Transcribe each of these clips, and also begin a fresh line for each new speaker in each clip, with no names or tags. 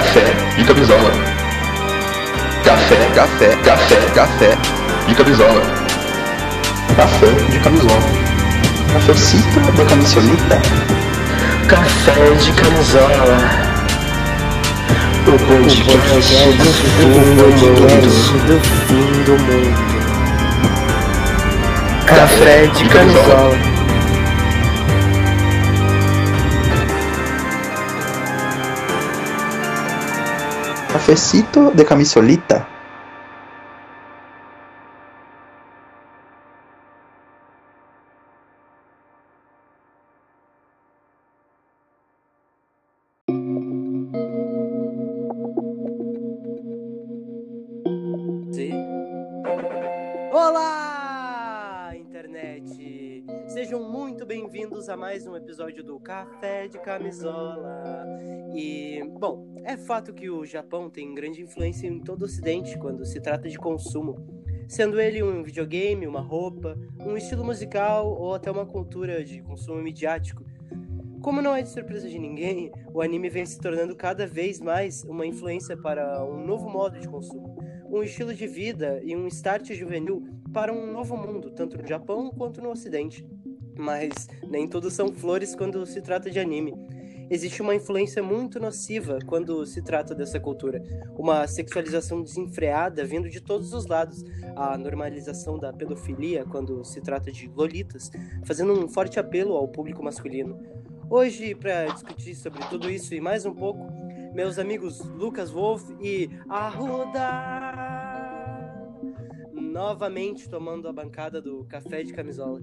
Café de camisola. Café, café, café, café de camisola.
Café de camisola. Cafecito de camisolita.
Café de camisola. O podcast do fim do mundo. do fim do mundo. Café de camisola.
Cafecito de camisolita.
Mais um episódio do Café de Camisola. E, bom, é fato que o Japão tem grande influência em todo o Ocidente quando se trata de consumo, sendo ele um videogame, uma roupa, um estilo musical ou até uma cultura de consumo midiático. Como não é de surpresa de ninguém, o anime vem se tornando cada vez mais uma influência para um novo modo de consumo, um estilo de vida e um start juvenil para um novo mundo, tanto no Japão quanto no Ocidente. Mas nem tudo são flores quando se trata de anime. Existe uma influência muito nociva quando se trata dessa cultura. Uma sexualização desenfreada vindo de todos os lados. A normalização da pedofilia quando se trata de lolitas, fazendo um forte apelo ao público masculino. Hoje, para discutir sobre tudo isso e mais um pouco, meus amigos Lucas Wolf e Arruda novamente tomando a bancada do café de camisola.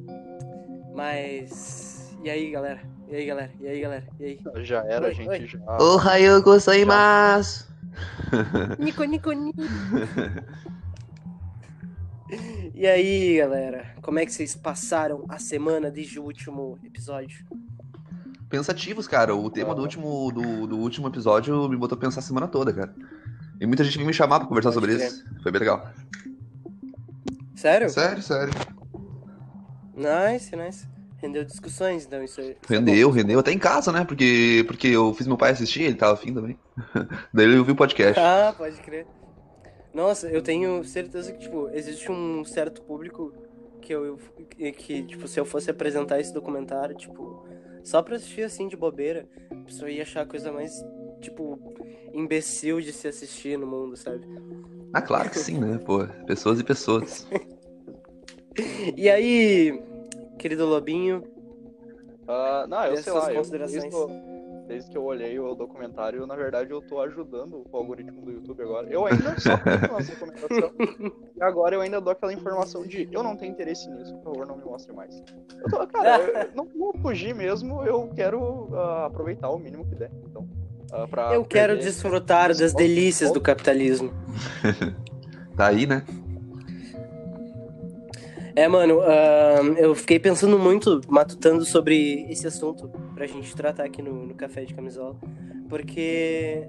Mas e aí, galera? E aí, galera? E aí, galera? E aí?
Já era,
Oi,
gente,
oi.
já.
Ohayou gozaimasu.
Nico, Nico, Nico. E aí, galera? Como é que vocês passaram a semana desde o último episódio?
Pensativos, cara. O tema do último, do, do último episódio me botou a pensar a semana toda, cara. E muita gente veio me chamar pra conversar
Pode
sobre
crer.
isso. Foi bem legal.
Sério?
Sério, sério.
Nice, nice. Rendeu discussões, então isso aí. é
Rendeu, rendeu. Até em casa, né? Porque, porque eu fiz meu pai assistir, ele tava afim também. Daí ele ouviu o podcast.
Ah, pode crer. Nossa, eu tenho certeza que, tipo, existe um certo público que eu, que, tipo, se eu fosse apresentar esse documentário, tipo, só pra assistir assim de bobeira, a pessoa ia achar a coisa mais, tipo, imbecil de se assistir no mundo, sabe?
Ah, claro que sim, né? Pô, pessoas e pessoas.
E aí, querido Lobinho,
Ah, não, eu sei lá, eu,
considerações?
desde, que- desde que eu olhei o documentário, na verdade eu tô ajudando o algoritmo do YouTube agora. Eu ainda só recomendações. e agora eu ainda dou aquela informação de eu não tenho interesse nisso, por favor, não me mostre mais. Eu tô, cara, eu não vou fugir mesmo, eu quero ah, aproveitar o mínimo que der. Então, pra
eu quero desfrutar das delícias do capitalismo.
Tá aí, né?
É, mano, ahn, eu fiquei pensando muito, matutando sobre esse assunto pra gente tratar aqui no, no Café de Camisola, porque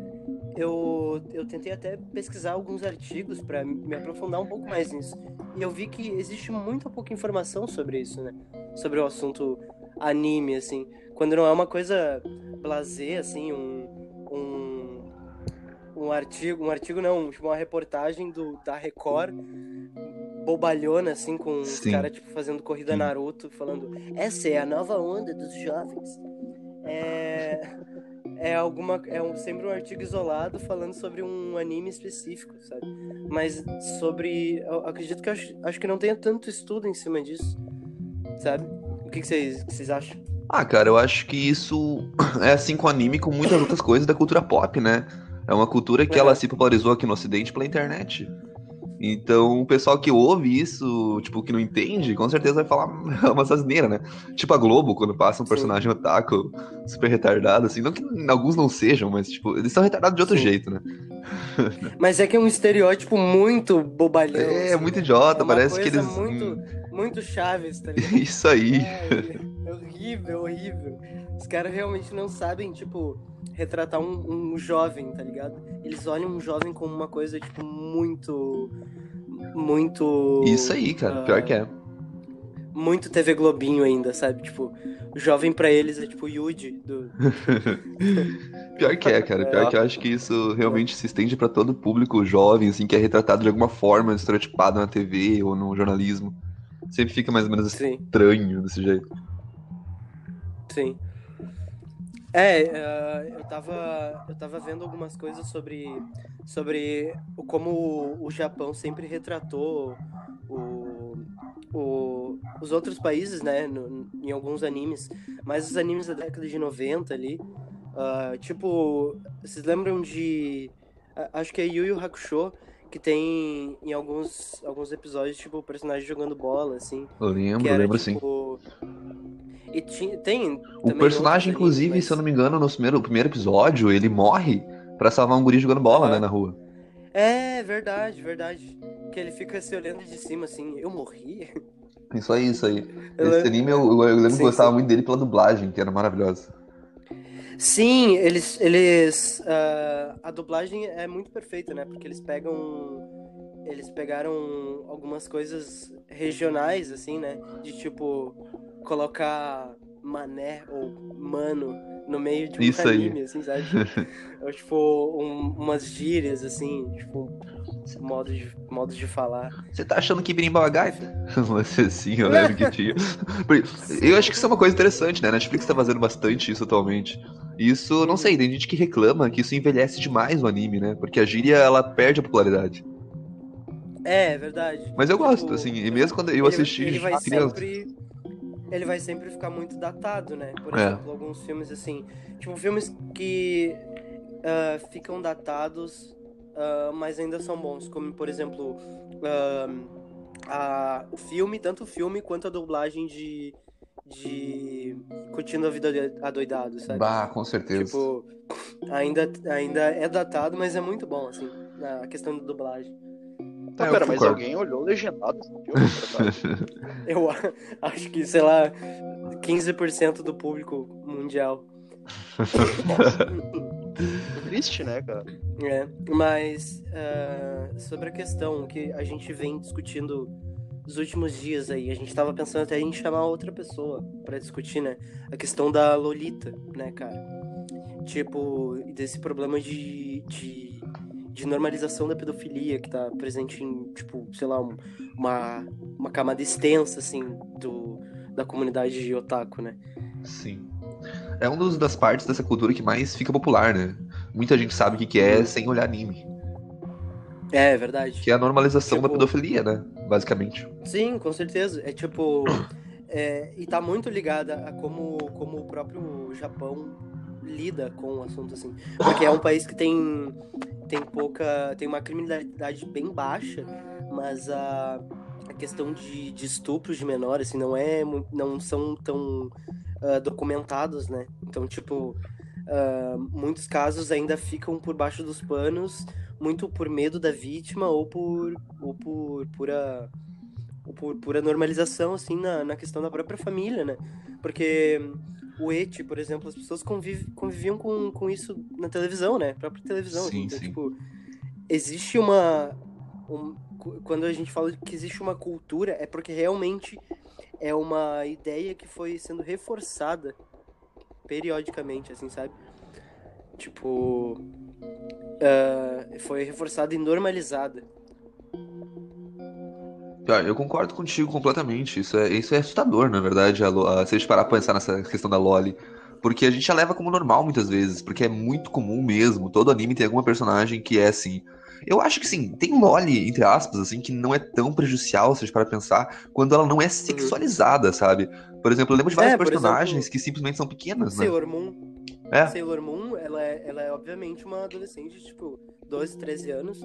eu, eu tentei até pesquisar alguns artigos pra me aprofundar um pouco mais nisso. E eu vi que existe muita pouca informação sobre isso, né? Sobre o assunto anime, assim. Quando não é uma coisa blasé, assim, um, um, um artigo, um artigo não, tipo uma reportagem do, da Record bobalhona, assim, com os
Sim.
caras, tipo, fazendo corrida
Sim.
Naruto, falando essa é a nova onda dos jovens. É... É alguma... É um, sempre um artigo isolado falando sobre um anime específico, sabe? Mas sobre... Eu acredito que acho, acho que não tenha tanto estudo em cima disso, sabe? O que, que vocês, que vocês acham?
Ah, cara, eu acho que isso é assim com anime com muitas outras coisas da cultura pop, né? É uma cultura que ela
Uhum.
se popularizou aqui no ocidente pela internet. Então, o pessoal que ouve isso, tipo, que não entende, com certeza vai falar uma asneira, né? Tipo a Globo, quando passa um
Sim.
personagem otaku super retardado, assim. Não que alguns não sejam, mas, tipo, eles são retardados de outro
Sim.
jeito, né?
Mas é que é um estereótipo muito bobalhão.
É,
assim.
muito idiota,
É
parece que eles.
muito, muito chaves, tá ligado?
Isso aí.
É, é horrível, horrível. Os caras realmente não sabem, tipo, retratar um, um jovem, tá ligado? Eles olham um jovem como uma coisa, tipo, muito. Muito.
Isso aí, cara.
ah,
Pior que é.
muito TV Globinho ainda, sabe? Tipo, o jovem pra eles é tipo Yuji do.
Pior que é, cara. Pior que eu acho que isso realmente se estende pra todo o público jovem, assim, que é retratado de alguma forma, estereotipado na TV ou no jornalismo. Sempre fica mais ou menos
Sim.
estranho desse jeito.
Sim. É, eh, eu tava, eu tava vendo algumas coisas sobre, sobre como o Japão sempre retratou o, o, os outros países, né, no- em alguns animes, mas os animes da década de 90 ali, ah, tipo, vocês lembram de, acho que é Yu Yu Hakusho, que tem em alguns, alguns episódios, tipo, o personagem jogando bola, assim,
Eu lembro,
que era,
lembro sim.
tipo... E tinha, tem
O personagem, inclusive,
mas-
se eu não me engano, no primeiro, primeiro episódio, ele morre pra salvar um guri jogando bola,
Aham.
né, na rua.
É, verdade, verdade. Que ele fica se olhando de cima assim, eu morri?
Isso aí, isso aí.
Eu
Esse
lembro-
anime, eu, eu lembro que
Sim,
eu gostava
sim.
muito dele pela dublagem, que era maravilhosa.
Sim, eles. eles ah, a dublagem é muito perfeita, né? Porque eles pegam. Eles pegaram algumas coisas regionais, assim, né? De tipo, colocar mané ou mano no meio de um
Isso aí.
anime, assim, sabe? Ou, tipo, um- umas gírias, assim, tipo, modos de, modos de falar.
Você tá achando que berimbau é gaita? Assim, eu lembro que tinha. Eu acho que isso é uma coisa interessante, né? A Netflix tá fazendo bastante isso atualmente. Isso, não sei, tem gente que reclama que isso envelhece demais o anime, né? Porque a gíria, ela perde a popularidade.
É, é verdade.
Mas eu gosto,
Tipo,
assim, e mesmo quando eu assisti
ele vai
criança.
sempre ele vai sempre ficar muito datado, né? Por
É.
exemplo, alguns filmes assim, tipo filmes que ah, ficam datados, ah, mas ainda são bons, como por exemplo ah, a- o filme, tanto o filme quanto a dublagem de de Curtindo a Vida Adoidado, sabe?
Bah, com certeza.
Tipo, ainda, ainda é datado, mas é muito bom, assim, na questão da dublagem.
Tá,
eu
pera, mas
concordo.
alguém olhou legendado esse filme?
Eu acho que, sei lá, 15% do público mundial.
Triste, né, cara?
É, mas ah, sobre a questão que a gente vem discutindo nos últimos dias aí, a gente tava pensando até em chamar outra pessoa pra discutir, né? A questão da Lolita, né, cara? Tipo, desse problema de, de, de normalização da pedofilia que tá presente em, tipo, sei lá, um- uma, uma camada extensa, assim, do, da comunidade de otaku, né?
Sim. É uma das partes dessa cultura que mais fica popular, né? Muita gente sabe o que que é sem olhar anime.
É, verdade.
Que é a normalização da
Tipo-
pedofilia, né? Basicamente.
Sim, com certeza. É tipo. é, e tá muito ligada a como, como o próprio Japão lida com o assunto, assim. Porque é um país que tem, tem pouca. tem uma criminalidade bem baixa, mas a, a questão de, de estupros de menor, assim, não é. não são tão ah, documentados, né? Então, tipo. Ah, muitos casos ainda ficam por baixo dos panos, muito por medo da vítima ou por, ou por pura ou por pura normalização, assim, na, na questão da própria família, né? Porque o eti, por exemplo, as pessoas conviv, conviviam com, com isso na televisão, né? Própria televisão.
Sim,
então,
sim.
tipo, existe uma... um- quando a gente fala que existe uma cultura, é porque realmente é uma ideia que foi sendo reforçada periodicamente, assim, sabe? Tipo... ah, foi reforçada e normalizada.
Ah, eu concordo contigo completamente. Isso é, isso é assustador, na verdade, a, a- se a gente parar pra pensar nessa questão da Loli. Porque a gente já leva como normal muitas vezes, porque é muito comum mesmo. Todo anime tem alguma personagem que é assim. Eu acho que sim, tem Loli, entre aspas, assim, que não é tão prejudicial, se a gente parar pra pensar, quando ela não é sexualizada, sabe? Por exemplo, eu lembro de várias
É,
personagens
exemplo,
que simplesmente são pequenas, né?
Sailor Moon
É.
Sailor Moon, ela é, ela é obviamente uma adolescente de, tipo, 12, 13 anos.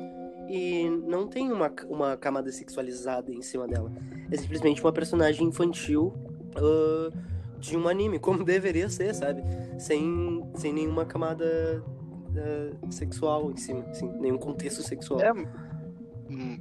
E não tem uma, uma camada sexualizada em cima dela. É simplesmente uma personagem infantil ah, de um anime, como deveria ser, sabe? Sem, sem nenhuma camada ah, sexual em cima, assim, nenhum contexto sexual.
É. hum,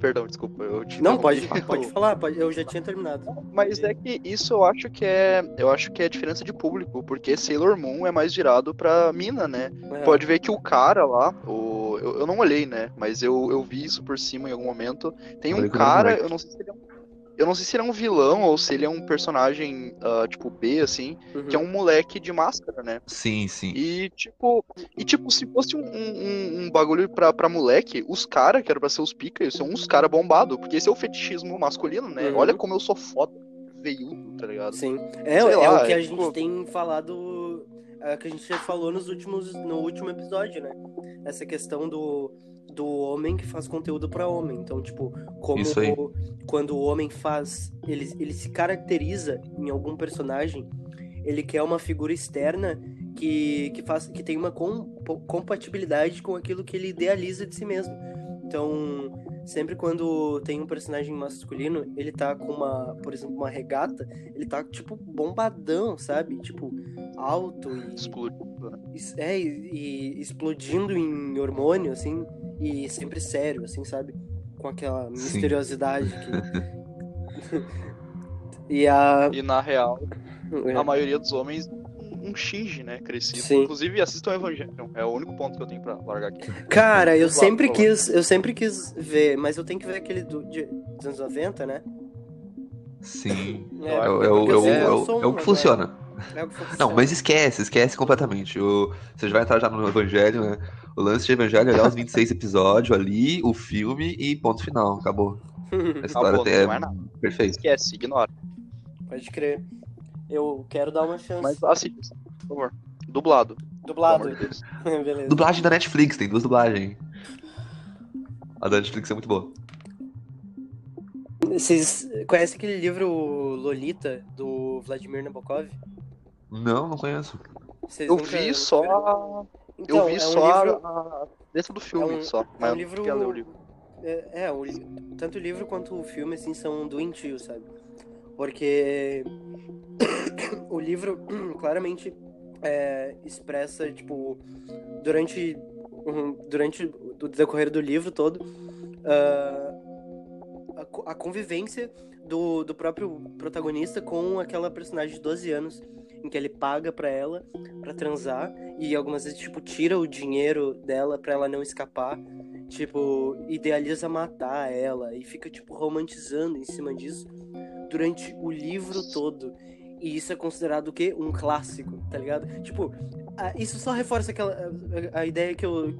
Perdão, desculpa, eu te
Não, pode, pode falar, pode- eu já tinha terminado.
Mas é que isso eu acho que é. Eu acho que é diferença de público, porque Sailor Moon é mais virado pra mina, né?
É.
Pode ver que o cara lá, o, eu, eu não olhei, né? Mas eu, eu vi isso por cima em algum momento. Tem um cara, eu não sei se ele é um. Eu não sei se ele é um vilão ou se ele é um personagem, ah, tipo, B, assim,
Uhum.
que é um moleque de máscara, né?
Sim, sim.
E tipo, e, tipo se fosse um, um, um bagulho pra, pra moleque, os caras, que eram pra ser os pica, são uns caras bombados, porque esse é o fetichismo masculino, né?
Uhum.
Olha como eu sou foda, veiudo, tá ligado?
Sim. É, é
lá,
o que a
é,
gente
tipo-
tem falado, é, que a gente já falou nos últimos, no último episódio, né? Essa questão do, do homem que faz conteúdo pra homem. Então, tipo, como
aí.
quando o homem faz, ele, ele se caracteriza em algum personagem, ele quer uma figura externa que, que, faz, que tem uma com, compatibilidade com aquilo que ele idealiza de si mesmo. Então, sempre quando tem um personagem masculino, ele tá com uma, por exemplo, uma regata, ele tá, tipo, bombadão, sabe? Tipo, alto e.
Explodindo,
É, e, e explodindo em hormônio, assim, e sempre sério, assim, sabe? Com aquela
Sim.
misteriosidade que. e a.
E na real,
é,
a maioria dos homens um Shinji, né? Crescido.
Sim.
Inclusive, assistam Evangelion. É o único ponto que eu tenho pra largar aqui.
Cara, eu sempre quis. Eu sempre quis ver, mas eu tenho que ver aquele do, de, dos anos 90, né?
Sim.
É,
É, o- o- é
eu
é
eu
o que funciona.
É.
Não, mas esquece, esquece completamente. O, você já vai entrar já no Evangelho, né? O lance de Evangelho é olhar os 26 episódios ali, o filme e ponto final. Acabou. A história
Acabou, não
é
mais nada.
perfeita.
Esquece, ignora.
Pode crer. Eu quero dar uma chance.
Mas assiste, por favor. Dublado.
Dublado. Beleza.
Dublagem da Netflix, tem duas dublagens. A da Netflix é muito boa.
Vocês conhecem aquele livro Lolita, do Vladimir Nabokov?
Não, não conheço.
Vocês
Eu vi só. a-
Então,
Eu vi
é um
só
livro-
a- letra do filme,
é um-
só.
é
Mas
um
eu
livro-
ler o livro.
É, é, o li- tanto o livro quanto o filme, assim, são doentios, sabe? Porque o livro claramente é, expressa, tipo, durante, um- durante o decorrer do livro todo, ah, a, a convivência do, do próprio protagonista com aquela personagem de 12 anos, em que ele paga pra ela pra transar e algumas vezes, tipo, tira o dinheiro dela pra ela não escapar tipo, idealiza matar ela e fica, tipo, romantizando em cima disso durante o livro todo. E isso é considerado o quê? Um clássico, tá ligado? Tipo, isso só reforça aquela a, ideia que eu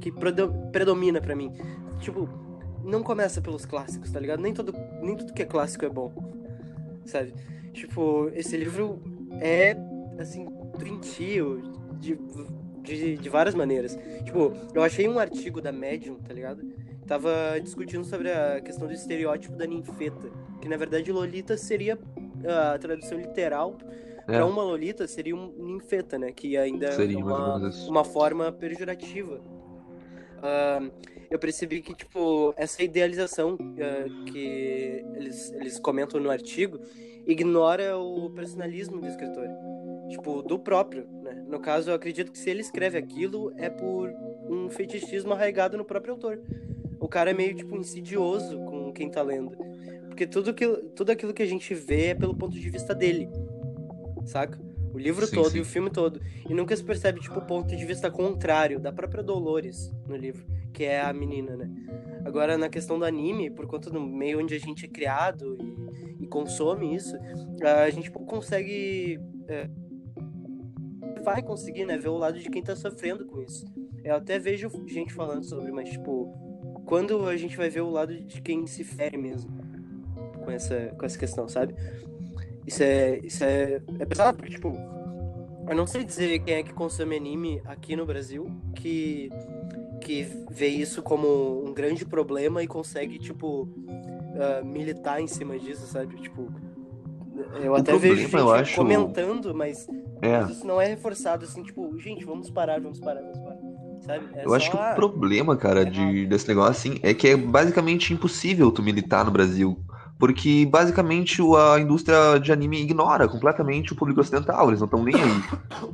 que predo- predomina pra mim. Tipo, não começa pelos clássicos, tá ligado? Nem todo nem tudo que é clássico é bom. Sabe? Tipo, esse livro é assim doentio de de, de várias maneiras. Tipo, eu achei um artigo da Medium, tá ligado? Tava discutindo sobre a questão do estereótipo da ninfeta. Que na verdade Lolita seria a tradução literal.
É,
Pra uma Lolita seria um ninfeta, né? Que ainda
Seria,
é
mais ou
uma, uma forma pejorativa. Ah, eu percebi que, tipo, essa idealização ah, que eles, eles comentam no artigo ignora o personalismo do escritor. Tipo, do próprio, né? No caso, eu acredito que se ele escreve aquilo é por um fetichismo arraigado no próprio autor. O cara é meio, tipo, insidioso com quem tá lendo. Porque tudo, que, tudo aquilo que a gente vê é pelo ponto de vista dele. Saca? O livro
Sim,
todo
sim.
e o filme todo. E nunca se percebe, tipo, o ponto de vista contrário da própria Dolores no livro, que é a menina, né? Agora, na questão do anime, por conta do meio onde a gente é criado e, e consome isso, a gente consegue. é, vai conseguir, né, ver o lado de quem tá sofrendo com isso. Eu até vejo gente falando sobre, mas, tipo, quando a gente vai ver o lado de quem se fere mesmo com essa, com essa questão, sabe? Isso é, isso é, é pesado, porque, tipo, eu não sei dizer quem é que consome anime aqui no Brasil que, que vê isso como um grande problema e consegue, tipo, ah, militar em cima disso, sabe? Tipo, eu
O
até vejo
problema,
gente
eu acho-
comentando, mas,
É.
mas isso não é reforçado, assim, tipo, gente, vamos parar, vamos parar, vamos parar, sabe? É
Eu acho que
só,
o problema, cara, de, desse negócio assim, é que é basicamente impossível tu militar no Brasil. Porque basicamente a indústria de anime ignora completamente o público ocidental, eles não estão nem aí.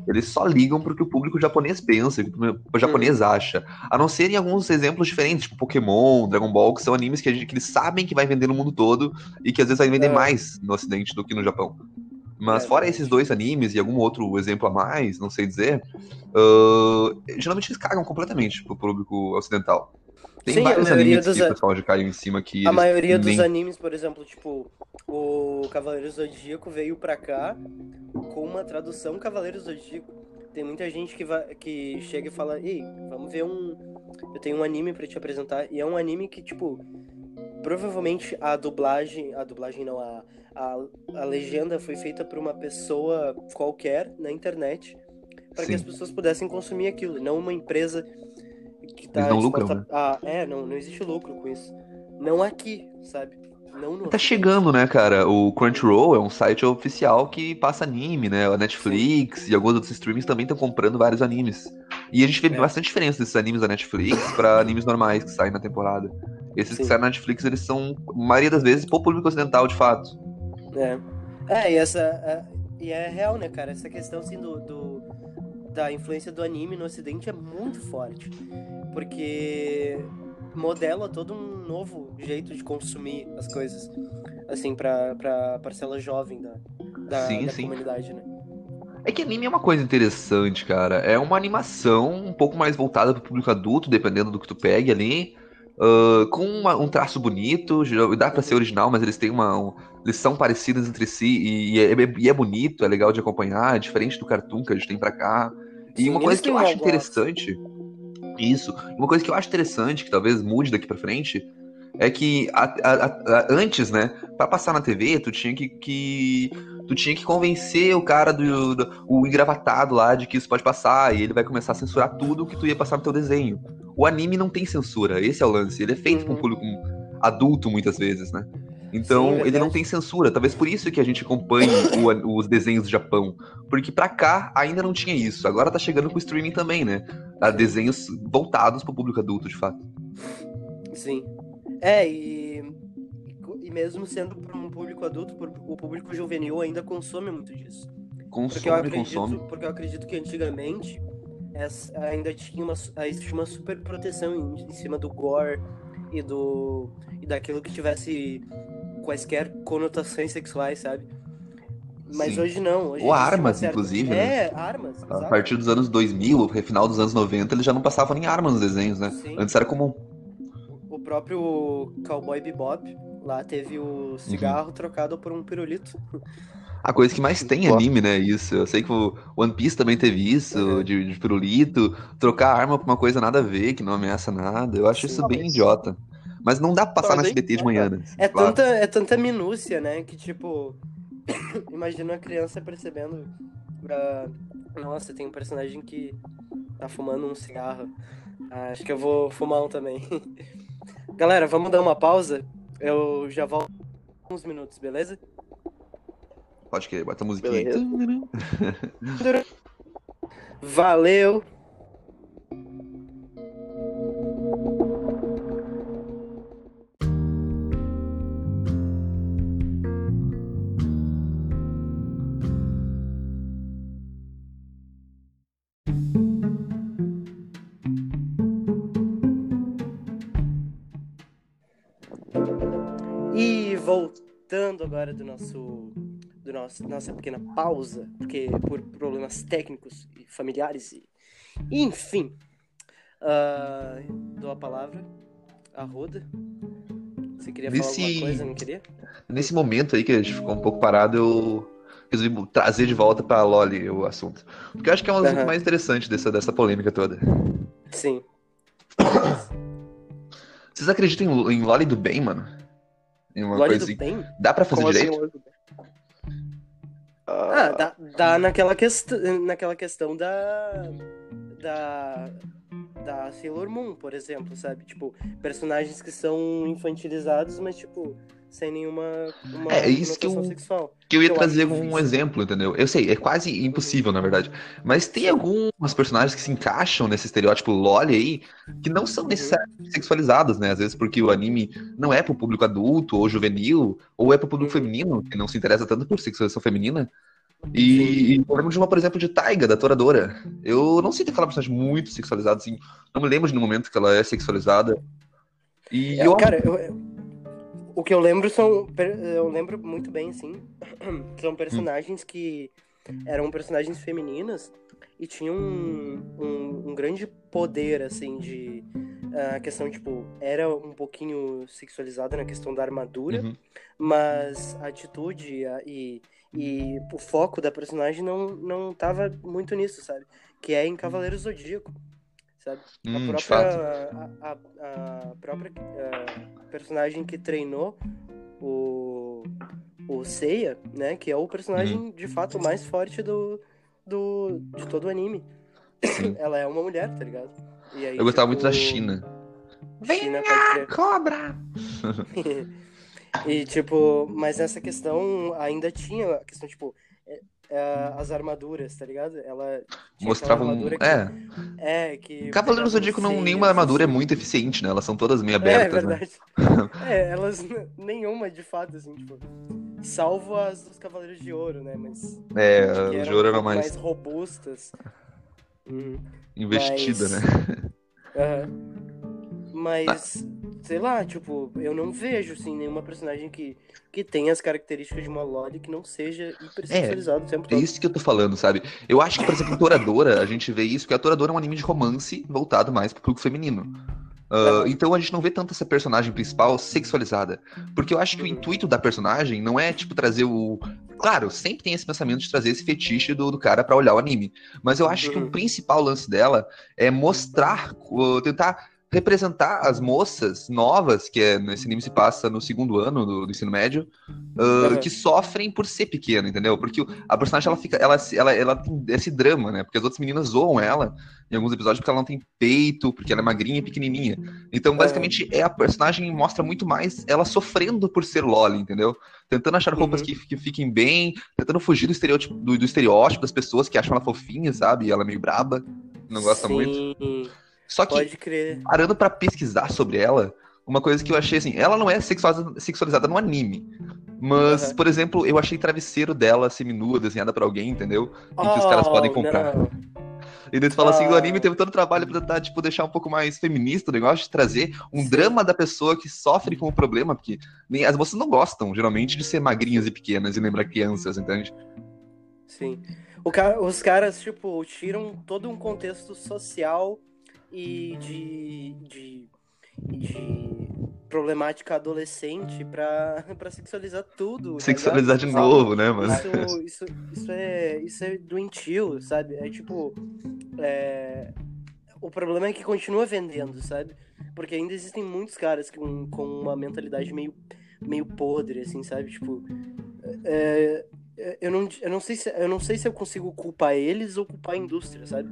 Eles só ligam pro que o público japonês pensa, o que o japonês acha. A não ser em alguns exemplos diferentes, tipo Pokémon, Dragon Ball, que são animes que, a gente- que eles sabem que vai vender no mundo todo e que às vezes vai vender
É.
mais no ocidente do que no Japão. Mas
É,
fora esses dois animes e algum outro exemplo a mais, não sei dizer, ah, geralmente eles cagam completamente pro público ocidental. Tem
Sim, a
vários
maioria
animes
dos
que o pessoal já caiu em cima que
A maioria dos
nem-
animes, por exemplo, tipo, o Cavaleiro Zodíaco veio pra cá com uma tradução Cavaleiro Zodíaco. Tem muita gente que, vai, que chega e fala, ei, vamos ver um. Eu tenho um anime pra te apresentar. E é um anime que, tipo, provavelmente a dublagem. A dublagem não, a, a, a legenda foi feita por uma pessoa qualquer na internet para que as pessoas pudessem consumir aquilo, não uma empresa que tá
Eles não lucram, né?
a- É, não, não existe lucro com isso. Não aqui, sabe? Não no
Tá chegando, né, cara? O Crunchyroll é um site oficial que passa anime, né? A Netflix e alguns outros streamings também estão comprando vários animes. E a gente vê
É.
bastante diferença desses animes da Netflix pra animes normais que saem na temporada. Esses que
Sim.
saem na Netflix, eles são, a maioria das vezes, pro público ocidental, de fato.
É. É, e essa. é- e é real, né, cara? Essa questão assim do, do- da influência do anime no ocidente é muito forte. Porque modela todo um novo jeito de consumir as coisas. Assim, pra, pra parcela jovem da, da,
Sim,
da
sim.
comunidade, né?
É que anime é uma coisa interessante, cara. É uma animação um pouco mais voltada pro público adulto, dependendo do que tu pegue ali. Ah, com uma- um traço bonito, dá pra ser original, mas eles têm uma. um- eles são parecidos entre si e, e é, e é bonito, é legal de acompanhar, é diferente do cartoon que a gente tem pra cá. E
Sim,
uma coisa que eu acho interessante. Isso. Uma coisa que eu acho interessante, que talvez mude daqui pra frente, é que a- a- a- antes, né, pra passar na TV, tu tinha que, que- tu tinha que convencer o cara do, do- o engravatado lá de que isso pode passar e ele vai começar a censurar tudo que tu ia passar no teu desenho. O anime não tem censura, esse é o lance. Ele é feito com um
Uhum.
público adulto muitas vezes, né? Então,
Sim,
ele não tem censura. Talvez por isso que a gente acompanhe o os desenhos do Japão. Porque pra cá ainda não tinha isso. Agora tá chegando com o streaming também, né? Há desenhos voltados pro público adulto, de fato.
Sim. É, e, e mesmo sendo para um público adulto, o público juvenil ainda consome muito disso. Porque eu
Consome,
acredito,
consome.
porque eu acredito que antigamente essa- ainda tinha uma, existia uma super proteção em, em cima do gore e do e daquilo que tivesse quaisquer conotações sexuais, sabe? Mas
Sim.
hoje não. Hoje
Ou armas, inclusive, né?
É, armas.
A
exato.
partir dos anos 2000, final dos anos 90, eles já não passavam nem armas nos desenhos, né?
Sim.
Antes era comum.
O próprio Cowboy Bebop lá teve
Uhum.
o cigarro trocado por um pirulito.
A coisa que mais tem anime, né? Isso. Eu sei que o One Piece também teve isso,
Uhum.
de, de pirulito, trocar arma pra uma coisa nada a ver, que não ameaça nada. Eu acho
Sim.
isso bem
Mas-
idiota. Mas não dá pra passar
Mas
na SBT de manhã, né?
É
Claro.
tanta, é tanta minúcia, né? Que tipo. imagina uma criança percebendo. ah, Nossa, tem um personagem que tá fumando um cigarro. Ah, acho que eu vou fumar um também. Galera, vamos dar uma pausa. Eu já volto em uns minutos, beleza?
Pode querer, bota a musiquinha.
Valeu! Voltando agora do nosso, do nosso nossa pequena pausa, porque por problemas técnicos e familiares e enfim, ah, dou a palavra a Roda. Você queria falar
Nesse-
alguma coisa, não queria?
Nesse momento aí que a gente ficou um pouco parado, eu resolvi trazer de volta pra Loli o assunto. Porque eu acho que é um assunto
Aham.
mais interessante dessa, dessa polêmica toda.
Sim.
Vocês acreditam em, em Loli do bem, mano? Em uma coisa assim.
bem?
Dá pra fazer
Como assim,
direito?
lógico?
Ah, dá, dá naquela, quest... naquela questão da. Da. Da Sailor Moon, por exemplo, sabe? Tipo, personagens que são infantilizados, mas, tipo, sem nenhuma. Uma
É, isso que eu-
sexual.
Que eu ia
Eu
trazer um exemplo, entendeu? Eu sei, é quase impossível, na verdade. Mas tem algumas personagens que se encaixam nesse estereótipo loli aí, que não são necessariamente sexualizadas, né? Às vezes porque o anime não é pro público adulto ou juvenil, ou é pro público
Uhum.
feminino, que não se interessa tanto por sexualização feminina. E, e eu lembro de uma, por exemplo, de Taiga, da Toradora. Eu não sinto aquela personagem muito sexualizada, assim. Não me lembro de no momento que ela é sexualizada. E
É,
eu
cara, eu- o que eu lembro são. Eu lembro muito bem, assim. São personagens que eram personagens femininas e tinham um, um, um grande poder, assim, de, a questão, tipo, era um pouquinho sexualizada na questão da armadura,
Uhum.
mas a atitude a- e, e o foco da personagem não, não tava muito nisso, sabe? Que é em Cavaleiro Zodíaco, sabe?
Hum,
a
de
própria,
fato.
a, a- a própria ah, personagem que treinou o, o Seiya, né? Que é o personagem,
Uhum.
de fato, mais forte do, do, de todo o anime.
Sim.
Ela é uma mulher, tá ligado? E aí,
Eu gostava muito da
tipo,
China.
China, pode crer.
Cobra!
e tipo, mas nessa questão ainda tinha a questão, tipo, é- é, as armaduras, tá ligado? Ela
Mostrava um.
armadura que-
É.
É, que.
Cavaleiro do Zodíaco, não, nenhuma armadura é muito eficiente, né? Elas são todas meio
É,
abertas, né?
verdade. é, elas. Nenhuma de fato, assim, tipo. Salvo as dos Cavaleiros de Ouro, né? Mas.
É, as de ouro eram
pouco
mais
robustas. Uhum.
investida,
mas-
né?
Aham. Mas, sei lá, tipo, eu não vejo, assim, nenhuma personagem que, que tenha as características de uma Loli que não seja hiper sexualizado o tempo
É
todo.
isso que eu tô falando, sabe? Eu acho que, por exemplo, em Toradora, a gente vê isso, que a Toradora é um anime de romance voltado mais pro público feminino.
Aham.
então a gente não vê tanto essa personagem principal sexualizada. Porque eu acho que o
Uhum.
intuito da personagem não é, tipo, trazer o. Claro, sempre tem esse pensamento de trazer esse fetiche do, do cara pra olhar o anime. Mas eu acho que
Uhum.
o principal lance dela é mostrar, tentar representar as moças novas, que é, nesse anime se passa no segundo ano do, do ensino médio,
Uhum.
que sofrem por ser pequena, entendeu? Porque a personagem ela fica, ela, ela, ela tem esse drama, né? Porque as outras meninas zoam ela em alguns episódios porque ela não tem peito, porque ela é magrinha e pequenininha. Então, basicamente, é a personagem mostra muito mais ela sofrendo por ser Loli, entendeu? Tentando achar roupas
Uhum.
que, que fiquem bem, tentando fugir do estereótipo, do, do estereótipo das pessoas que acham ela fofinha, sabe? E ela é meio braba, não gosta
Sim,
muito. Só que
Pode crer.
parando pra pesquisar sobre ela, uma coisa que eu achei assim, ela não é sexualizada, sexualizada no anime. Mas,
Aham.
por exemplo, eu achei travesseiro dela seminua, desenhada pra alguém, entendeu? E que os caras
Oh,
podem comprar.
não.
E daí tu fala assim, o
Ah.
anime teve todo o trabalho pra tentar, tipo, deixar um pouco mais feminista o negócio, de trazer um
Sim.
drama da pessoa que sofre com o problema, porque nem, as moças não gostam, geralmente, de ser magrinhas e pequenas e lembrar crianças, entende?
Sim. O ca- Os caras, tipo, tiram todo um contexto social e de, de, de problemática adolescente pra, pra sexualizar tudo. tá
Sexualizar de
ligado?
novo, né, mano?
Isso, isso, isso, é, isso é doentio, sabe? É tipo. é, O problema é que continua vendendo, sabe? Porque ainda existem muitos caras com, com uma mentalidade meio, meio podre, assim, sabe? Tipo. é, é, eu, não, eu, não sei se, eu não sei se eu consigo culpar eles ou culpar a indústria, sabe?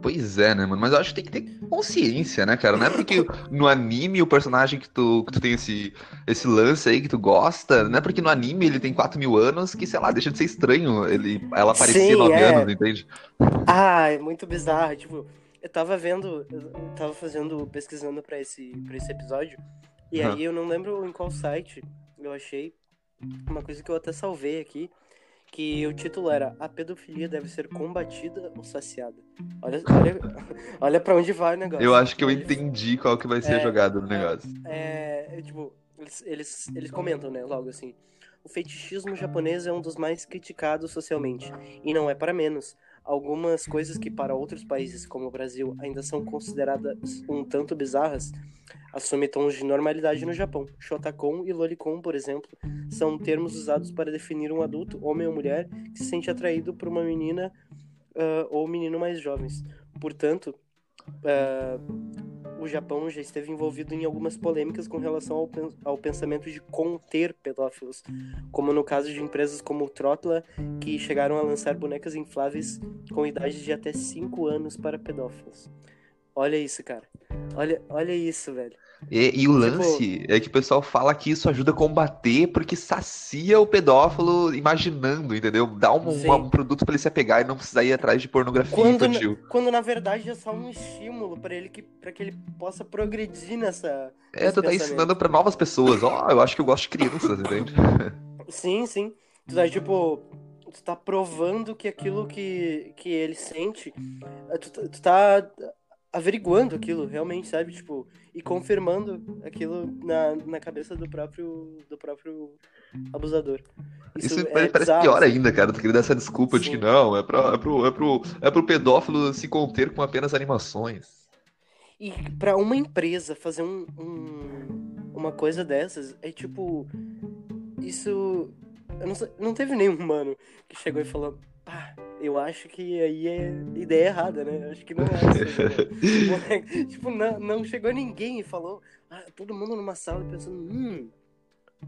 Pois é, né, mano? Mas eu acho que tem que ter consciência, né, cara? Não é porque no anime o personagem que tu, que tu tem esse, esse lance aí que tu gosta, não é porque no anime ele tem 4 mil anos que, sei lá, deixa de ser estranho ele, ela aparecer
Sim,
9
é.
anos, entende?
Ah, é muito bizarro. Tipo, eu tava vendo, eu tava fazendo, pesquisando pra esse, pra esse episódio, e
Aham.
aí eu não lembro em qual site eu achei uma coisa que eu até salvei aqui, que o título era A pedofilia deve ser combatida ou saciada. Olha, olha, olha pra onde vai o negócio.
Eu acho que eu entendi qual que vai ser a
É,
jogada do negócio.
é, é, tipo, eles, eles, eles comentam, né, logo assim. O fetichismo japonês é um dos mais criticados socialmente, e não é para menos. Algumas coisas que para outros países, como o Brasil, ainda são consideradas um tanto bizarras, assumem tons de normalidade no Japão. Shotacon e lolicon, por exemplo, são termos usados para definir um adulto, homem ou mulher, que se sente atraído por uma menina ah, ou menino mais jovens. Portanto, ah, o Japão já esteve envolvido em algumas polêmicas com relação ao, ao pensamento de conter pedófilos, como no caso de empresas como o Trotla, que chegaram a lançar bonecas infláveis com idade de até 5 anos para pedófilos. Olha isso, cara. Olha, olha isso, velho.
E, e o
Tipo-
lance é que o pessoal fala que isso ajuda a combater porque sacia o pedófilo imaginando, entendeu? Dá um, uma- um produto pra ele se apegar e não precisar ir atrás de pornografia
Quando,
infantil.
quando na verdade é só um estímulo para ele que para que ele possa progredir nessa.
É, tu tá ensinando pra novas pessoas. Ó, eu acho que eu gosto de crianças, entende?
Sim, sim. Tu tá tipo. Tu tá provando que aquilo que, que ele sente. Tu, tu tá averiguando aquilo, realmente, sabe? Tipo, e confirmando aquilo na, na cabeça do próprio, do próprio abusador.
Isso,
é
parece
bizarro,
pior
assim.
ainda, cara. Tu queria dar essa desculpa de
Sim.
que não, é, pra, é, pro, é, pro, é pro pedófilo se conter com apenas animações.
E pra uma empresa fazer um, um- uma coisa dessas, é tipo. Isso. Eu não, não teve nenhum mano que chegou e falou. Pá, eu acho que aí é ideia errada, né? Eu Acho que não é essa. ideia." Moleque, tipo, não, não chegou ninguém e falou. Ah, todo mundo numa sala pensando. Hum.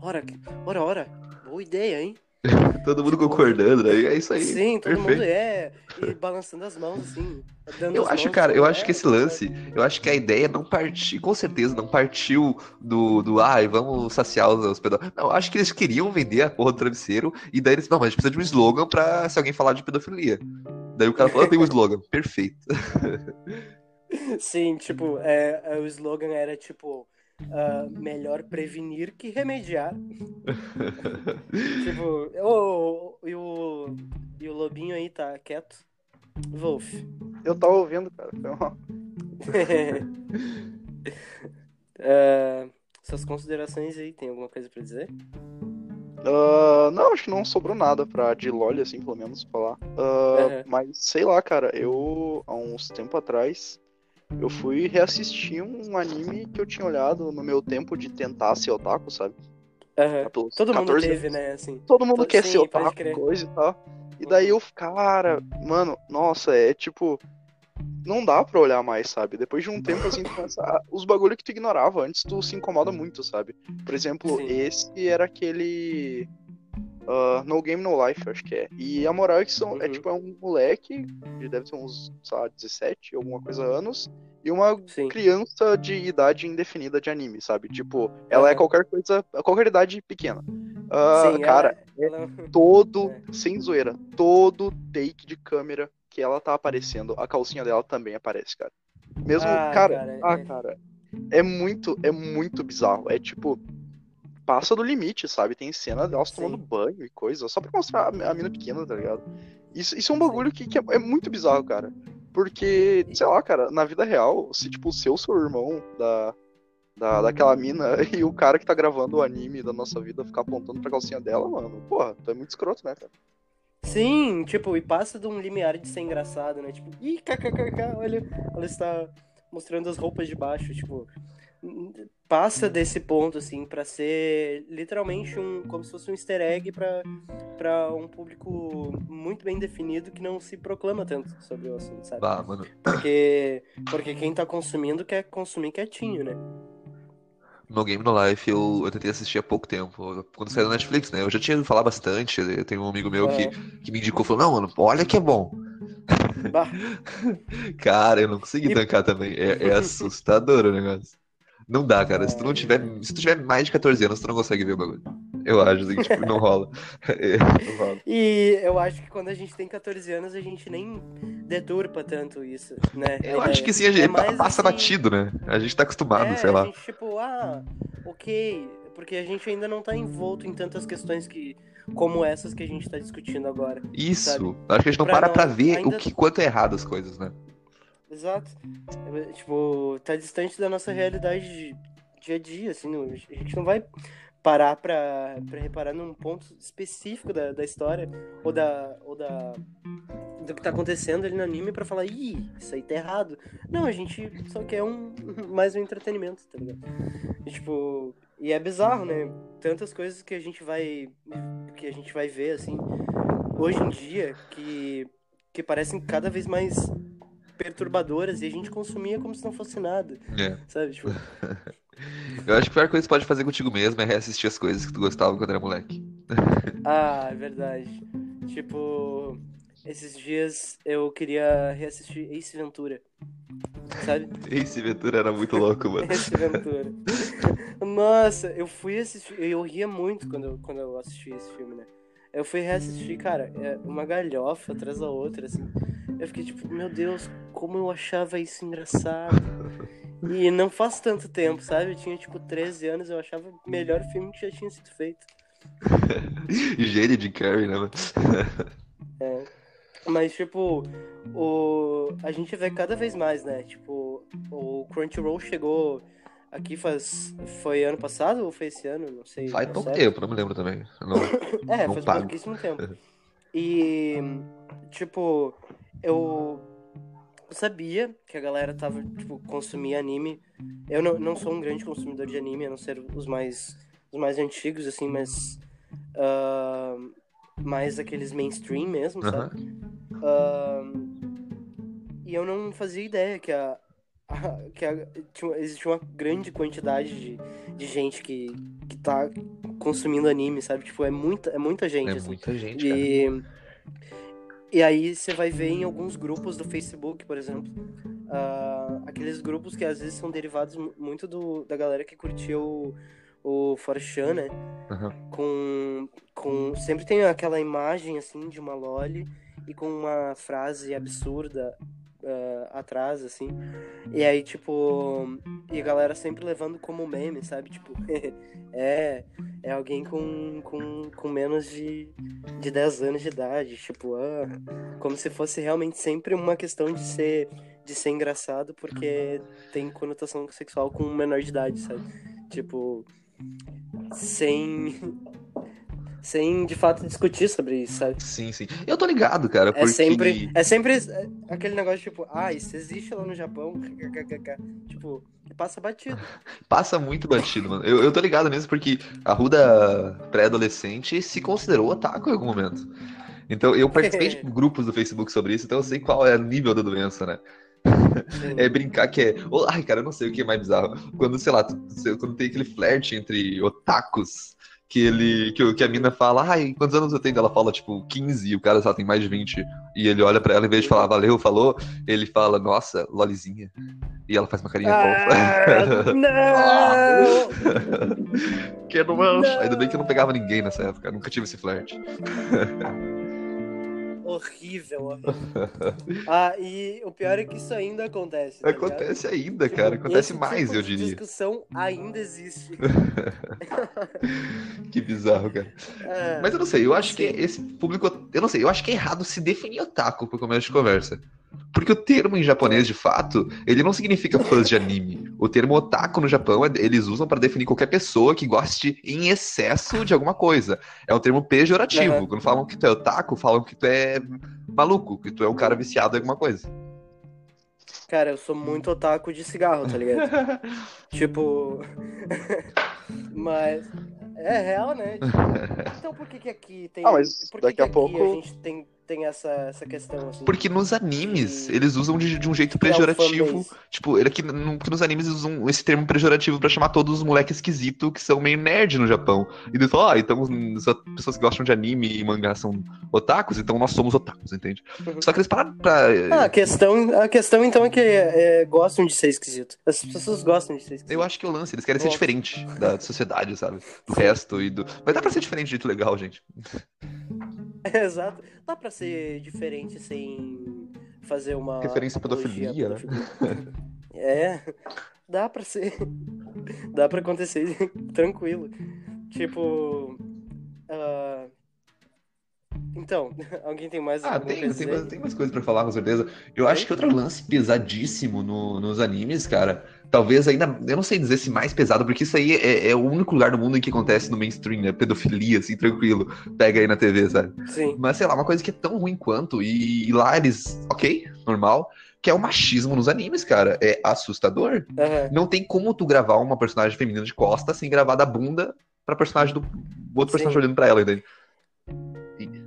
Ora, ora, ora. Boa ideia, hein?
Todo mundo concordando, né? É isso aí.
Sim, todo
perfeito.
mundo é. E balançando as mãos, assim.
Eu acho,
mãos,
cara, eu acho que
"É,
esse lance, eu acho que a ideia não partiu, com certeza, não partiu do, do ai, vamos saciar os hospedadores. Não, acho que eles queriam vender a porra do travesseiro, e daí eles, não, mas a gente precisa de um slogan pra se alguém falar de pedofilia. Daí o cara falou, ah, tem um slogan. Perfeito.
Sim, tipo, é, é, o slogan era tipo. Ah, melhor prevenir que remediar. tipo, ô, ô, e, o, e o lobinho aí tá quieto. Wolf.
Eu tava ouvindo, cara.
Ah, suas considerações aí, tem alguma coisa pra dizer?
Ah, não, acho que não sobrou nada pra de LOL, assim, pelo menos, falar. Ah,
Uhum.
Mas, sei lá, cara, eu, há uns tempo atrás, eu fui reassistir um anime que eu tinha olhado no meu tempo de tentar ser otaku, sabe? Pelos
Todo mundo
14
teve,
anos.
né? Assim.
Todo mundo
Todo-
quer
sim,
ser otaku, coisa e tal. E daí eu, cara, mano, nossa, é tipo. Não dá pra olhar mais, sabe? Depois de um tempo assim, tu começa a- os bagulho que tu ignorava antes, tu se incomoda muito, sabe? Por exemplo,
Sim.
esse era aquele. Ah, no Game No Life, acho que é. E a moral é que são, é
Uhum.
tipo, é um moleque, ele deve ter uns, sei lá, 17, alguma coisa anos, e uma
Sim.
criança de idade indefinida de anime, sabe? Tipo, ela é qualquer coisa, qualquer idade pequena. Ah,
Sim,
cara,
ela- ela-
todo,
É.
sem zoeira, todo take de câmera que ela tá aparecendo, a calcinha dela também aparece, cara. Mesmo,
Ah,
cara,
cara,
ah,
é.
cara, é muito, é muito bizarro. É tipo, passa do limite, sabe? Tem cena delas tomando banho e coisa, só pra mostrar a, a mina pequena, tá ligado? Isso, isso é um bagulho que, que é, é muito bizarro, cara. Porque, sei lá, cara, na vida real, se tipo, o seu seu irmão da, da, daquela mina e o cara que tá gravando o anime da nossa vida ficar apontando pra calcinha dela, mano, porra, tu é muito escroto, né, cara?
Sim, tipo, e passa de um limiar de ser engraçado, né? Tipo, ih, kkkk, olha, ela está mostrando as roupas de baixo, tipo, passa desse ponto, assim, pra ser literalmente um, como se fosse um easter egg pra, pra um público muito bem definido que não se proclama tanto sobre o assunto, sabe?
Ah, mano.
Porque, porque quem tá consumindo quer consumir quietinho, né?
No Game No Life eu, eu tentei assistir há pouco tempo, quando saiu na Netflix, né? Eu já tinha ouvido falar bastante, eu tenho um amigo meu que, que me indicou, falou, não, mano, olha que é bom.
Bah,
Cara, eu não consegui
E-
tancar também. É, é assustador o negócio. Não dá, cara. Se tu não tiver. Se tu tiver mais de 14 anos, tu não consegue ver o bagulho. Eu acho, assim, tipo, não rola. É, não rola.
E eu acho que quando a gente tem 14 anos, a gente nem deturpa tanto isso, né? a
Eu acho
ideia.
que sim, a gente
É
passa
assim-
batido, né? A gente tá acostumado,
é,
sei
a
lá.
gente, tipo, ah, ok, porque a gente ainda não tá envolto em tantas questões que como essas que a gente tá discutindo agora.
Isso.
sabe?
Acho que a gente não
Pra
para
não-
pra ver
ainda-
o que, quanto é errado as coisas, né?
Exato. É, Tipo, tá distante da nossa realidade de dia a dia, assim, não- a gente não vai parar pra, pra reparar num ponto específico da, da história ou da, ou da do que tá acontecendo ali no anime pra falar, ih, isso aí tá errado. Não, a gente só quer um mais um entretenimento, tá ligado? E, tipo, e é bizarro, né? Tantas coisas que a gente vai que a gente vai ver assim hoje em dia que que parecem cada vez mais perturbadoras e a gente consumia como se não fosse nada,
É.
sabe? Tipo,
Eu acho que a pior coisa que você pode fazer contigo mesmo é reassistir as coisas que tu gostava quando era moleque.
ah, é verdade. Tipo, esses dias eu queria reassistir Ace Ventura. Sabe?
Esse Ventura era muito louco, mano.
Ace Ventura. Nossa, eu fui assistir. Eu ria muito quando eu, quando eu assisti esse filme, né? Eu fui reassistir, cara, é uma galhofa atrás da outra, assim. Eu fiquei tipo, meu Deus, como eu achava isso engraçado. E não faz tanto tempo, sabe? Eu tinha tipo 13 anos, eu achava o melhor filme que já tinha sido feito.
Gênio de Carrey, né, mano?
Mas, tipo, o... a gente vê cada vez mais, né? Tipo, o Crunchyroll chegou aqui faz. Foi ano passado ou foi esse ano? Não sei.
Faz pouco tempo, não me lembro também. Não,
É,
não
faz
pago.
pouquíssimo tempo. E, tipo, eu. sabia que a galera tava, tipo, consumia anime. Eu não, não sou um grande consumidor de anime, a não ser os mais, os mais antigos, assim, mas. ah, mais aqueles mainstream mesmo, sabe? Ah, e eu não fazia ideia que a. a- que a, tinha, existia uma grande quantidade de, de gente que, que tá consumindo anime, sabe? Tipo, é muita, é muita gente,
É
assim.
muita gente, cara.
E, aí você vai ver em alguns grupos do Facebook, por exemplo, ah, aqueles grupos que às vezes são derivados mu- muito do, da galera que curtiu o, o 4chan, né?
Aham.
Com, com. Sempre tem aquela imagem assim de uma Loli e com uma frase absurda ah, atrás, assim. E aí, tipo. E a galera sempre levando como meme, sabe? Tipo, é. É alguém com, com, com menos de, de 10 anos de idade. Tipo, ah, como se fosse realmente sempre uma questão de ser, de ser engraçado, porque tem conotação sexual com menor de idade, sabe? Tipo, sem. Sem de fato discutir sobre isso, sabe?
Sim, sim. Eu tô ligado, cara,
É
porque...
sempre, é sempre é, aquele negócio tipo, ah, isso existe lá no Japão, tipo, passa batido.
Passa muito batido, mano. Eu, eu tô ligado mesmo porque a Ruda pré-adolescente se considerou otaku em algum momento. Então eu participei de grupos do Facebook sobre isso, então eu sei qual é o nível da doença, né? É brincar que é. Ai, cara, eu não sei o que é mais bizarro. Quando, sei lá, quando tem aquele flerte entre otakus, que ele. Que, que a mina fala, ai, quantos anos eu tenho? Ela fala, tipo, 15, e o cara só tem mais de 20. E ele olha pra ela, em vez de falar, valeu, falou, ele fala, nossa, lolizinha. E ela faz uma carinha
Ah,
fofa.
não!
que não mancha. Ainda bem que eu não pegava ninguém nessa época, nunca tive esse flerte.
horrível. Ah, e o pior é que isso ainda acontece. tá ligado?
Acontece ainda,
Tipo,
cara. Acontece mais,
tipo
eu diria.
discussão ainda existe.
Que bizarro, cara.
É,
Mas eu não sei, eu acho que
Sim.
esse público. Eu não sei, eu acho que é errado se definir otaku pro começo de conversa. Porque o termo em japonês, de fato, ele não significa fãs de anime. O termo otaku no Japão, é- eles usam para definir qualquer pessoa que goste em excesso de alguma coisa. É um termo pejorativo. Quando falam que tu é otaku, falam que tu é maluco, que tu é um cara viciado em alguma coisa.
Cara, eu sou muito otaku de cigarro, tá ligado? tipo. Mas. É real, né? Tipo, Então por que, que aqui tem.
Ah, mas
por que
daqui
que
a
aqui
pouco-
a gente tem, tem essa, essa questão, assim?
Porque nos animes, eles usam de, de um jeito
que é
pejorativo.
fanbase.
Tipo, ele aqui, no- que nos animes eles usam esse termo pejorativo pra chamar todos os moleques esquisitos que são meio nerd no Japão. E eles falam, ah, então as pessoas que gostam de anime e mangá são otakus, então nós somos otakus, entende?
Uhum.
Só que eles pararam pra.
Ah, a questão, a questão então é que é, gostam de ser esquisito. As pessoas gostam de ser esquisito.
Eu acho que é o lance, eles querem ser
Nossa.
diferente da sociedade, sabe? Do resto e do. Mas dá pra ser diferente de jeito legal, gente.
Exato. Dá pra ser diferente sem fazer uma.
Referência à pedofilia, né?
pedofilia. É. Dá pra ser. Dá pra acontecer tranquilo. Tipo. ah, Então, alguém tem mais
Ah, tem, tem, mais, tem mais coisa pra falar, com certeza. Eu acho que outro lance pesadíssimo no- nos animes, cara, talvez ainda, eu não sei dizer se mais pesado, porque isso aí é, é o único lugar do mundo em que acontece no mainstream, né? Pedofilia, assim, tranquilo. Pega aí na TV, sabe?
Sim.
Mas sei lá, uma coisa que é tão ruim quanto, e, e lá eles, ok, normal, que é o machismo nos animes, cara. É assustador.
aham.
Não tem como tu gravar uma personagem feminina de costa sem gravar da bunda pra personagem do outro
Sim.
personagem olhando pra ela, entende?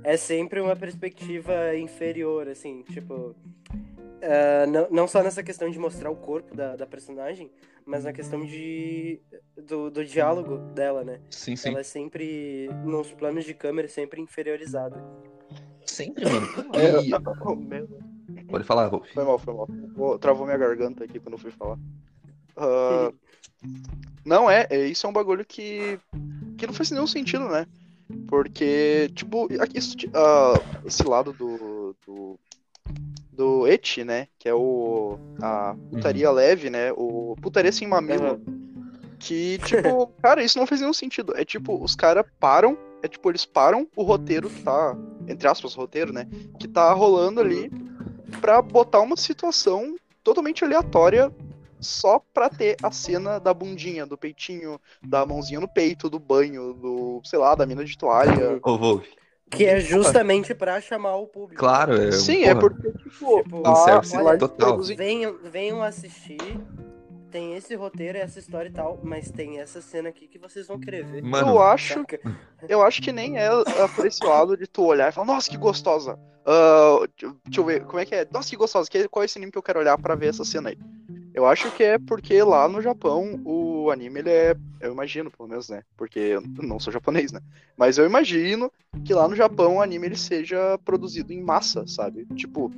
É sempre uma perspectiva inferior, assim, tipo. ah, não, não só nessa questão de mostrar o corpo da, da personagem, mas na questão de do, do diálogo dela, né?
Sim, sim.
Ela é sempre, nos planos de câmera, sempre inferiorizada.
Sempre, mano.
É,
E-. Pode falar, Wolf.
Foi mal, foi mal. Vou- Travou minha garganta aqui quando eu fui falar. Ah, não, é, é, isso é um bagulho que, que não faz nenhum sentido, né? Porque, tipo, aqui, isso, ah, esse lado do, do, do eti, né? Que é o, a putaria leve, né? O putaria sem mamilo. Que, tipo, cara, isso não faz nenhum sentido. É tipo, os caras param, é tipo, eles param o roteiro que tá, entre aspas, roteiro, né? Que tá rolando ali pra botar uma situação totalmente aleatória só pra ter a cena da bundinha, do peitinho, da mãozinha no peito, do banho, do, sei lá, da mina de toalha.
Ô, Wolf.
Que é justamente pra chamar o público.
Claro, é.
Sim, é
porra,
porque, tipo,
Tipo,
lá, lá eles
total.
Venham, venham assistir. Tem esse roteiro, essa história e tal, mas tem essa cena aqui que vocês vão querer ver.
Mano,
Eu acho, eu acho que nem é, é lado de tu olhar e falar, nossa, que gostosa. Ah, deixa eu ver, como é que é? Nossa, que gostosa. Que, qual é esse anime que eu quero olhar pra ver essa cena aí? Eu acho que é porque lá no Japão o anime ele é. Eu imagino, pelo menos, né? Porque eu não sou japonês, né? Mas eu imagino que lá no Japão o anime ele seja produzido em massa, sabe? Tipo,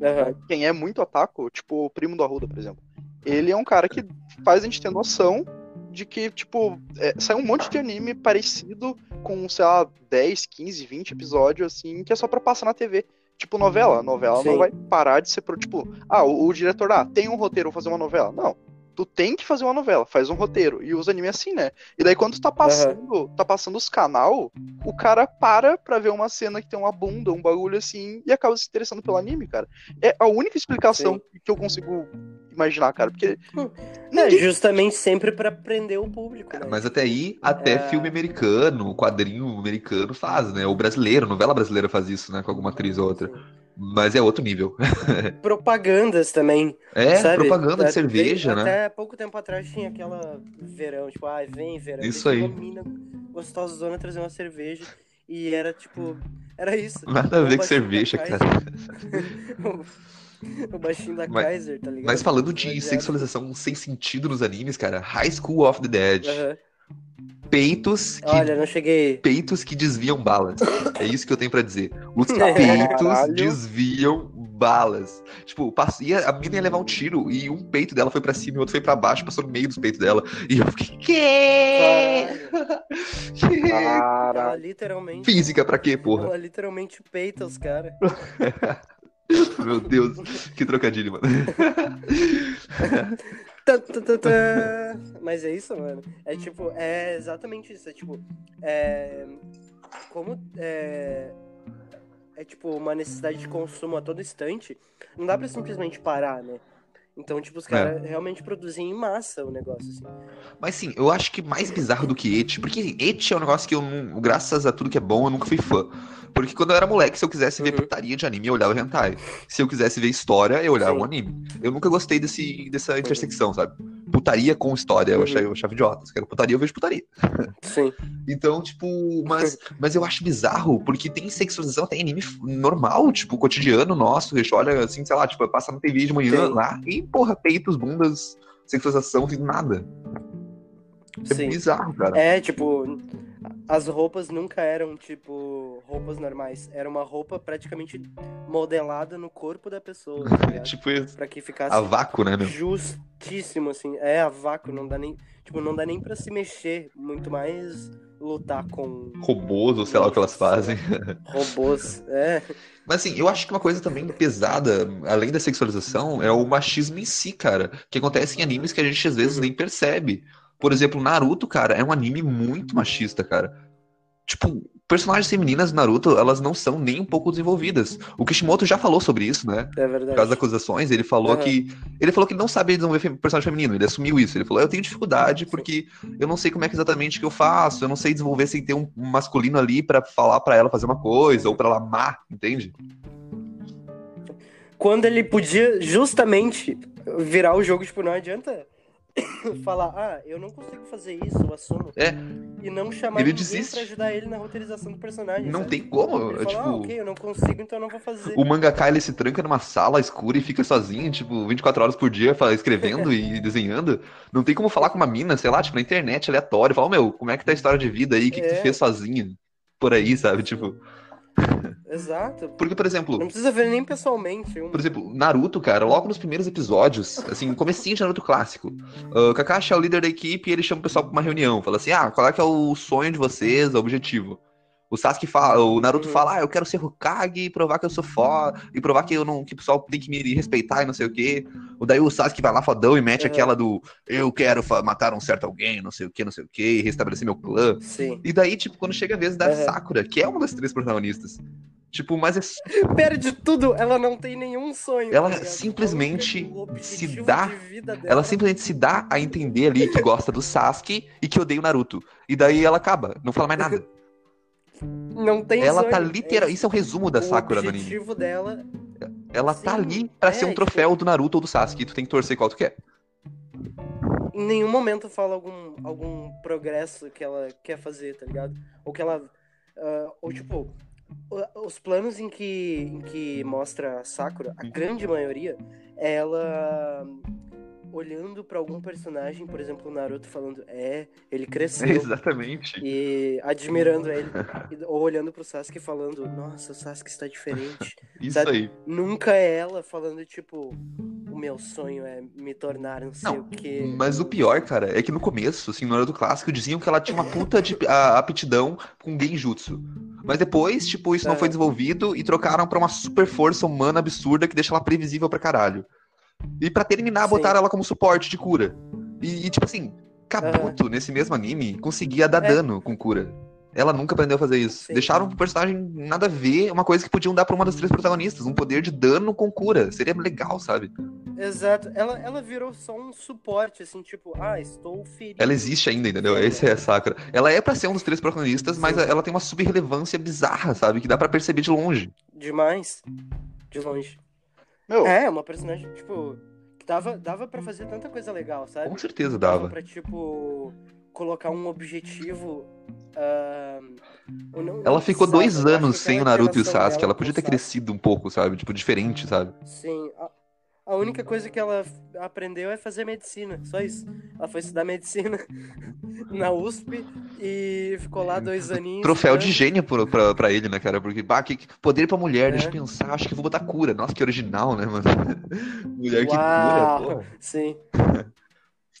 Aham.
quem é muito otaku, tipo o primo do Arruda, por exemplo, ele é um cara que faz a gente ter noção de que, tipo, é, sai um monte de anime parecido com, sei lá, 10, 15, 20 episódios, assim, que é só pra passar na TV. Tipo novela. A novela não
Sim.
vai parar de ser, pro, tipo, ah, o, o diretor, ah, tem um roteiro, vou fazer uma novela. Não. Tu tem que fazer uma novela, faz um roteiro. E os animes assim, né? E daí quando tu tá passando, tá passando os canal, o cara para pra ver uma cena que tem uma bunda, um bagulho assim, e acaba se interessando pelo anime, cara. É a única explicação que eu consigo imaginar, cara. Porque.
É,
ninguém-
justamente sempre pra prender o público, né?
Mas até aí, até
É.
filme americano, quadrinho americano faz, né? O brasileiro, novela brasileira faz isso, né? Com alguma atriz ou outra. Mas é outro nível.
Propagandas também.
É,
sabe?
propaganda de
Até-
cerveja, né?
Até pouco tempo atrás tinha aquela verão, tipo, ai, vem verão.
Isso aí.
Uma mina gostosona trazer uma cerveja. E era tipo. Era isso.
Nada a ver com cerveja, cara.
O baixinho da
Mas-
Kaiser, tá ligado?
Mas falando de sexualização sem sentido nos animes, cara, High School of the Dead.
Aham.
Peitos que
Olha, não cheguei.
peitos que desviam balas. É isso que eu tenho pra dizer. Os peitos
Caralho.
desviam balas. Tipo, ia, a menina ia levar um tiro e um peito dela foi pra cima e o outro foi pra baixo, passou no meio dos peitos dela. E eu fiquei, que?
Cara,
literalmente.
Física pra quê, porra?
Ela literalmente peita os caras.
Meu Deus, que trocadilho, mano.
Mas é isso, mano. É tipo, é exatamente isso. É tipo, é. Como é. É tipo uma necessidade de consumo a todo instante, não dá pra simplesmente parar, né? Então, tipo, os caras realmente produzem em massa o negócio, assim.
Mas sim, eu acho que mais bizarro do que Eti, porque Eti é um negócio que eu não, graças a tudo que é bom, eu nunca fui fã. Porque quando eu era moleque, se eu quisesse ver
Uhum.
putaria de anime, eu olhava hentai. Se eu quisesse ver história, eu olhava
Sim.
um anime. Eu nunca gostei desse, dessa intersecção, sabe? Putaria com história, eu
Uhum.
achava, eu achava idiota. Se quero putaria, eu vejo putaria.
Sim.
Então, tipo, mas, mas eu acho bizarro, porque tem sexualização até em anime normal, tipo, cotidiano nosso, a gente olha assim, sei lá, tipo, passa na TV de manhã
Sim.
lá, e porra, peitos, bundas, sexualização, nada. É
Sim.
bizarro, cara.
É, tipo, as roupas nunca eram, tipo, roupas normais. Era uma roupa praticamente modelada no corpo da pessoa, tá ligado?
tipo, isso.
Pra que ficasse
a vácuo, né, meu?
justíssimo, assim. É, a vácuo, não dá nem. Tipo, não dá nem pra se mexer. Muito mais lutar com
Robôs, ou sei lá o que elas fazem.
robôs. É.
Mas assim, eu acho que uma coisa também pesada, além da sexualização, é o machismo em si, cara. Que acontece em animes que a gente às vezes
Uhum.
nem percebe. Por exemplo, Naruto, cara, é um anime muito machista, cara. Tipo, personagens femininas do Naruto, elas não são nem um pouco desenvolvidas. O Kishimoto já falou sobre isso, né?
É
Por
verdade.
causa das acusações, ele falou
Aham.
que. Ele falou que ele não sabe desenvolver personagem feminino, ele assumiu isso. Ele falou, eu tenho dificuldade porque eu não sei como é que exatamente que eu faço, eu não sei desenvolver sem ter um um masculino ali pra falar pra ela fazer uma coisa, ou pra ela amar, entende?
Quando ele podia justamente virar o jogo, tipo, não adianta falar, ah, eu não consigo fazer isso, eu assumo.
É.
E não chamar
Ele desiste.
pra ajudar ele na roteirização do personagem.
Não
sabe?
tem como.
Ele
é,
fala,
tipo,
ah, ok, eu não consigo, então eu não vou fazer.
o mangaka ele se tranca numa sala escura e fica sozinho, tipo, 24 horas por dia escrevendo e desenhando. Não tem como falar com uma mina, sei lá, tipo, na internet, aleatório, falar, "Ô, meu, como é que tá a história de vida aí? O que, que tu
É.
fez sozinho? Por aí, sabe? Tipo.
Exato.
Porque, por exemplo,
Não precisa ver nem pessoalmente. Um...
Por exemplo, Naruto, cara, logo nos primeiros episódios, assim, comecinho de Naruto clássico, o Kakashi é o líder da equipe e ele chama o pessoal pra uma reunião, fala assim, ah, qual é que é o sonho de vocês, o objetivo? O Sasuke fala, o Naruto
Uhum.
fala, ah, eu quero ser Hokage e provar que eu sou foda, e provar que eu não, que o pessoal tem que me respeitar e não sei o quê. O daí o Sasuke vai lá fodão e mete
Uhum.
aquela do, eu quero matar um certo alguém, não sei o quê, não sei o quê, e restabelecer meu clã.
Sim.
E daí, tipo, quando chega a vez da
Uhum.
Sakura, que é uma das três protagonistas, tipo, mas é
Perde tudo, ela não tem nenhum sonho.
Ela
tá ligado?
simplesmente se dá-
de
Ela simplesmente se dá a entender ali que gosta do Sasuke e que odeia o Naruto. E daí ela acaba, não fala mais nada.
Não tem
Ela tá
sonho.
literal. Isso é o resumo da
o
Sakura no anime.
objetivo dela
Ela tá
Sim,
ali pra ser
é,
um troféu do Naruto ou do Sasuke. Tu tem que torcer qual tu quer.
em nenhum momento fala algum, algum progresso que ela quer fazer, tá ligado? Ou que ela. ah, ou tipo, o- os planos em que, em que mostra a Sakura, a grande maioria, é ela olhando pra algum personagem, por exemplo, o Naruto falando, é, ele cresceu.
Exatamente.
E admirando ele, ou olhando pro Sasuke falando, nossa, o Sasuke está diferente.
Isso
Sabe?
aí.
Nunca é ela falando, tipo, o meu sonho é me tornar não sei
Não,
o quê.
Mas o pior, cara, é que no começo, assim, no Naruto clássico, diziam que ela tinha uma puta de, a- aptidão com genjutsu. Mas depois, tipo, isso não
É.
foi desenvolvido e trocaram pra uma super força humana absurda que deixa ela previsível pra caralho. E pra terminar,
Sim.
botaram ela como suporte de cura. E, e, tipo assim, Kabuto, nesse mesmo anime, conseguia dar
É.
dano com cura. Ela nunca aprendeu a fazer isso.
Sim.
Deixaram pro personagem nada a ver, uma coisa que podiam dar pra uma das três protagonistas, um poder de dano com cura. Seria legal, sabe?
Exato. Ela, ela virou só um suporte, assim, tipo, ah, estou ferido.
Ela existe ainda, entendeu? Esse é a Sakura. Ela é pra ser um dos três protagonistas, mas
Sim.
ela tem uma subrelevância bizarra, sabe? Que dá pra perceber de longe.
Demais. De longe.
Meu,
É, uma personagem, tipo, que dava, dava pra fazer tanta coisa legal, sabe?
Com certeza
Dava
dava.
pra, tipo, colocar um objetivo. ou não-
Ela ficou dois anos sem o Naruto e o Sasuke. Ela podia ter crescido um pouco, sabe? Tipo, diferente, sabe?
Sim. A, a única coisa que ela aprendeu é fazer medicina, só isso. Ela foi estudar medicina na USP e ficou lá dois aninhos.
Troféu de gênio pra, pra ele, né, cara? Porque, bah, que, que poder pra mulher,
É.
deixa eu pensar, acho que vou botar cura. Nossa, que original, né, mano? mulher que
Uau.
cura, pô.
Sim.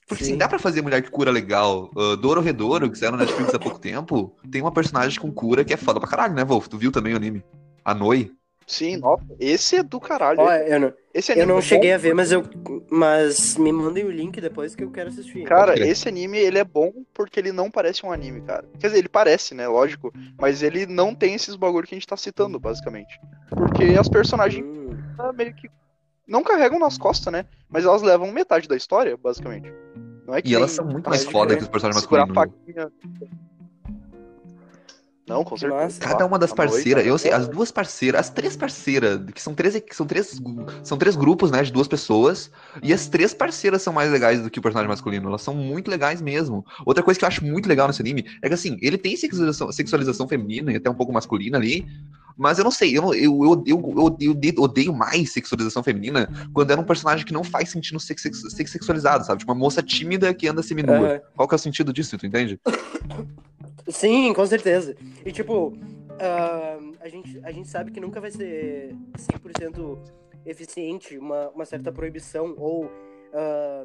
Porque
Sim.
assim, dá pra fazer mulher que cura legal. Uh, Doro Redouro, que saiu na Netflix há pouco tempo, tem uma personagem com cura que é foda pra caralho, né, Wolf? Tu viu também o anime? A Noi.
Sim, nossa, esse é do caralho.
Ó, eu não,
esse
eu
anime
não
é
cheguei
bom
a ver, mas eu. Mas me mandem o link depois que eu quero assistir.
Cara, esse anime, ele é bom porque ele não parece um anime, cara. Quer dizer, ele parece, né, lógico, mas ele não tem esses bagulho que a gente tá citando, basicamente. Porque as personagens
Hum,
ah, meio que não carregam nas costas, né, mas elas levam metade da história, basicamente. Não é que
E elas são muito
tá,
mais foda que os personagens
segurar a
masculinos.
faquinha. Não, com certeza.
massa.
Cada uma das parceiras, eu sei, as duas parceiras, as três parceiras, que são três, que são três, são três grupos, né, de duas pessoas, e as três parceiras são mais legais do que o personagem masculino, elas são muito legais mesmo. Outra coisa que eu acho muito legal nesse anime é que, assim, ele tem sexualização, sexualização feminina e até um pouco masculina ali, mas eu não sei, eu, eu, eu, eu, eu, eu odeio- odeio mais sexualização feminina quando é um personagem que não faz sentido ser, sex- ser sexualizado, sabe? Tipo, uma moça tímida que anda seminua.
Aham.
Qual que é o sentido disso, tu entende?
Sim, com certeza. E tipo, ah, a, gente, a gente sabe que nunca vai ser 100% eficiente uma, uma certa proibição ou ah,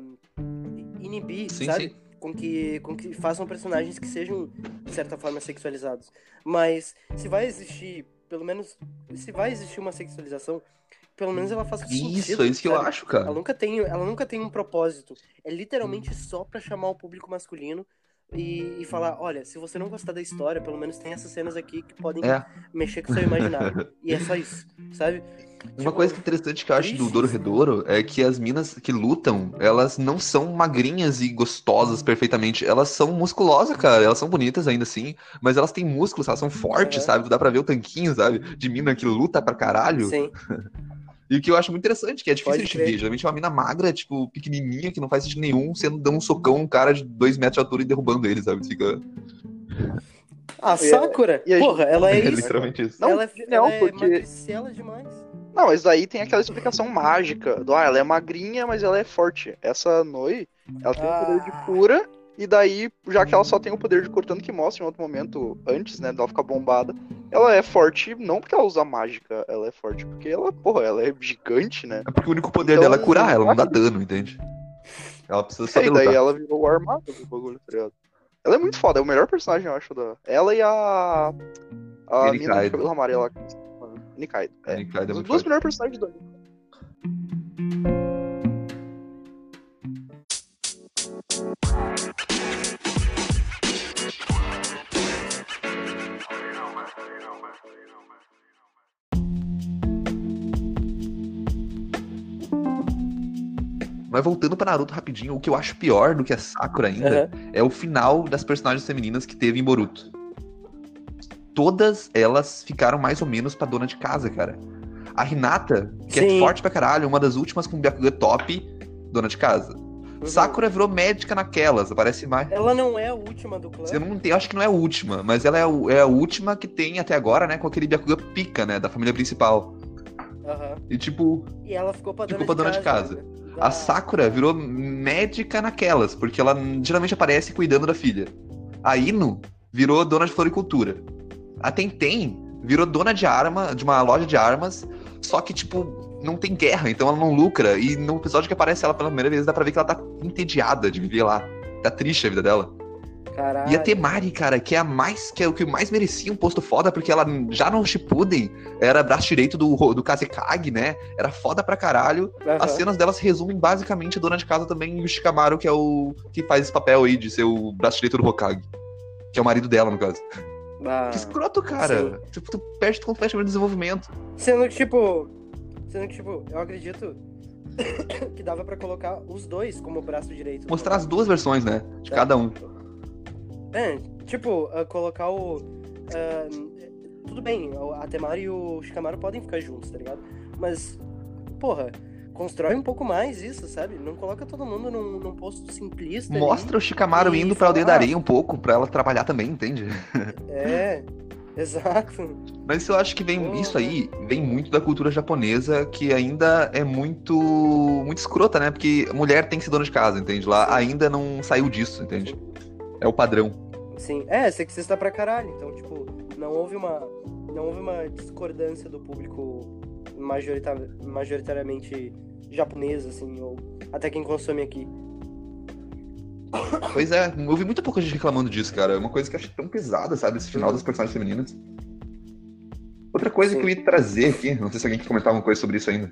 inibir,
Sim,
sabe?
sim.
Com que, com que façam personagens que sejam, de certa forma, sexualizados. Mas se vai existir, pelo menos, se vai existir uma sexualização, pelo menos ela faz sentido.
Isso, é isso que eu acho, cara.
Ela nunca tem, ela nunca tem um propósito. É literalmente só pra chamar o público masculino e, e falar, olha, se você não gostar da história, pelo menos tem essas cenas aqui que podem
É.
mexer com o seu imaginário. e é só isso, sabe?
Uma
Tipo,
coisa interessante que eu acho do Doro. Redouro é que as minas que lutam, elas não são magrinhas e gostosas perfeitamente. Elas são musculosas, cara. Elas são bonitas ainda assim, mas elas têm músculos, elas são fortes,
Aham.
sabe? Dá pra ver o tanquinho, sabe? De mina que luta pra caralho.
Sim,
E o que eu acho muito interessante, que é difícil
Pode
de te
crer.
ver. Geralmente é uma mina magra, tipo, pequenininha, que não faz sentido nenhum, sendo dando um socão um cara de dois metros de altura e derrubando ele, sabe? Fica...
A
E a-
Sakura,
e a
porra, ela é
É
isso.
literalmente isso.
Não,
ela é,
não,
ela é
porque-
magricela demais.
Não, mas daí tem aquela explicação mágica do, ah, ela é magrinha, mas ela é forte. Essa Noi, ela tem o poder de
Ah.
cura, e daí, já que ela só tem o poder de cura, tanto que mostra em outro momento, antes, né, dela ficar bombada, ela é forte não porque ela usa mágica, ela é forte porque ela, porra, ela é gigante, né?
É porque o único poder
Então,
dela é curar, ela não dá dano, entende? Ela precisa
e
saber
daí
lutar.
ela virou o armado do bagulho, tá ligado? Ela é muito foda, é o melhor personagem, eu acho, da... Ela e a... A
E
mina de cabelo amarelo lá. Nikaido, é.
Nikaido é
Os
forte.
melhores personagens do anime.
Mas voltando pra Naruto rapidinho, o que eu acho pior do que a Sakura ainda
Aham.
é o final das personagens femininas que teve em Boruto. Todas elas ficaram mais ou menos pra dona de casa, cara. A Hinata, que é
Sim.
forte pra caralho, uma das últimas com Byakugan top, dona de casa.
Uhum.
Sakura virou médica naquelas, aparece mais.
Ela não é a última do clã.
Eu não tenho, acho que não é a última, mas ela é, o- é a última que tem até agora, né, com aquele Byakugan pica, né, da família principal.
Aham.
E tipo,
E ela ficou pra dona,
Ficou pra dona de casa.
né?
a Sakura virou médica naquelas, porque ela geralmente aparece cuidando da filha. A Ino virou dona de floricultura. A Tenten virou dona de arma, de uma loja de armas, só que, tipo, não tem guerra, então ela não lucra. E no episódio que aparece ela pela primeira vez, dá pra ver que ela tá entediada de viver lá. Tá triste a vida dela.
Caralho.
E a Temari, cara, que é a mais que é o que mais merecia um posto foda, porque ela já no Shippuden era braço direito do, do Kazekage, né? Era foda pra caralho.
Aham.
As cenas dela se resumem basicamente a dona de casa também e o Shikamaru, que é o que faz esse papel aí de ser o braço direito do Hokage. Que é o marido dela, no caso.
Ah.
Que escroto, cara. Tipo, tu perde completamente o desenvolvimento.
Sendo que, tipo. Sendo que, tipo, eu acredito que dava pra colocar os dois como braço direito.
Mostrar as duas versões, né? De
Tá.
cada um.
É, tipo, ah, colocar o. ah, tudo bem, a Temari e o Shikamaru podem ficar juntos, tá ligado? Mas, porra, constrói um pouco mais isso, sabe? Não coloca todo mundo num, num posto simplista. ali.
Mostra o Shikamaru
e
indo pra aldeia da areia um pouco, pra ela trabalhar também, entende?
É, exato.
Mas eu acho que vem isso aí vem muito da cultura japonesa, que ainda é muito muito escrota, né? Porque mulher tem que ser dona de casa, entende? Lá
Sim.
ainda não saiu disso, entende? É o padrão.
Sim, é, sexista pra caralho. Então, tipo, não houve uma. Não houve uma discordância do público majorita- majoritariamente japonês, assim, ou até quem consome aqui.
Pois é, eu ouvi muito pouca gente reclamando disso, cara. É uma coisa que eu acho tão pesada, sabe? Esse final das personagens femininas. Outra coisa
Sim.
que eu ia trazer aqui, não sei se alguém quer comentar alguma coisa sobre isso ainda.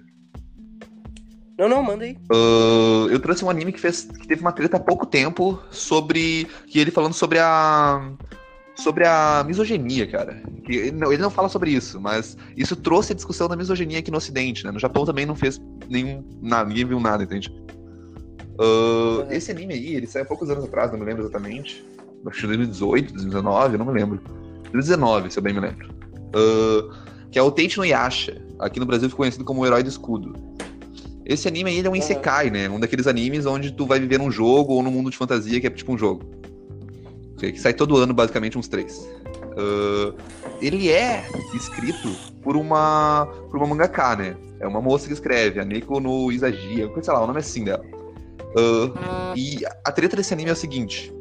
Não, não, manda aí.
Ah, eu trouxe um anime que, fez, que teve uma treta há pouco tempo sobre. que ele falando sobre a. sobre a misoginia, cara. Que ele, não, fala sobre isso, mas isso trouxe a discussão da misoginia aqui no Ocidente, né? No Japão também não fez nenhum. Nada, ninguém viu nada, entende?
Uhum.
Esse anime aí, ele saiu há poucos anos atrás, não me lembro exatamente. Acho que 2018, 2019, eu não me lembro. 2019, se eu bem me lembro. Ah, que é o Teichi no Yasha. Aqui no Brasil ficou conhecido como o Herói do Escudo. Esse anime aí ele é um. Isekai, né? Um daqueles animes onde tu vai viver num jogo ou num mundo de fantasia que é tipo um jogo. Que sai todo ano, basicamente, uns três. Ah, ele é escrito por uma, por uma mangaka, né? É uma moça que escreve, a Neko no Isagia, sei lá, o nome é assim dela. Ah, e a treta desse anime é o seguinte.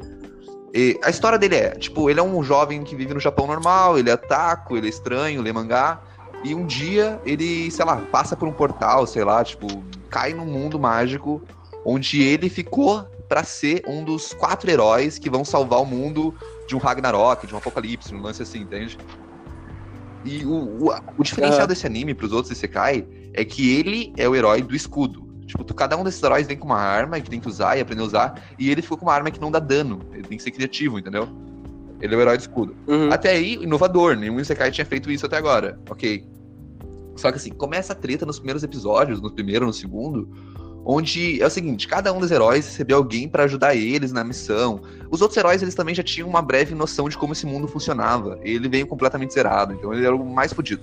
E a história dele é, tipo, ele é um jovem que vive no Japão normal, ele é taco, ele é estranho, lê mangá. E um dia ele, sei lá, passa por um portal, sei lá, tipo, cai num mundo mágico onde ele ficou pra ser um dos quatro heróis que vão salvar o mundo de um Ragnarok, de um apocalipse, um lance assim, entende? E o, o, o diferencial desse anime pros outros Isekai é que ele é o herói do escudo. Tipo, tu- cada um desses heróis vem com uma arma que tem que usar e aprender a usar, e ele ficou com uma arma que não dá dano. Ele tem que ser criativo, entendeu? Ele é o herói do escudo.
Uhum.
Até aí, inovador, nenhum Isekai tinha feito isso até agora. Ok. Só que assim, começa a treta nos primeiros episódios, no primeiro, no segundo, onde é o seguinte, cada um dos heróis recebeu alguém pra ajudar eles na missão. Os outros heróis, eles também já tinham uma breve noção de como esse mundo funcionava. Ele veio completamente zerado, então ele era o mais fodido.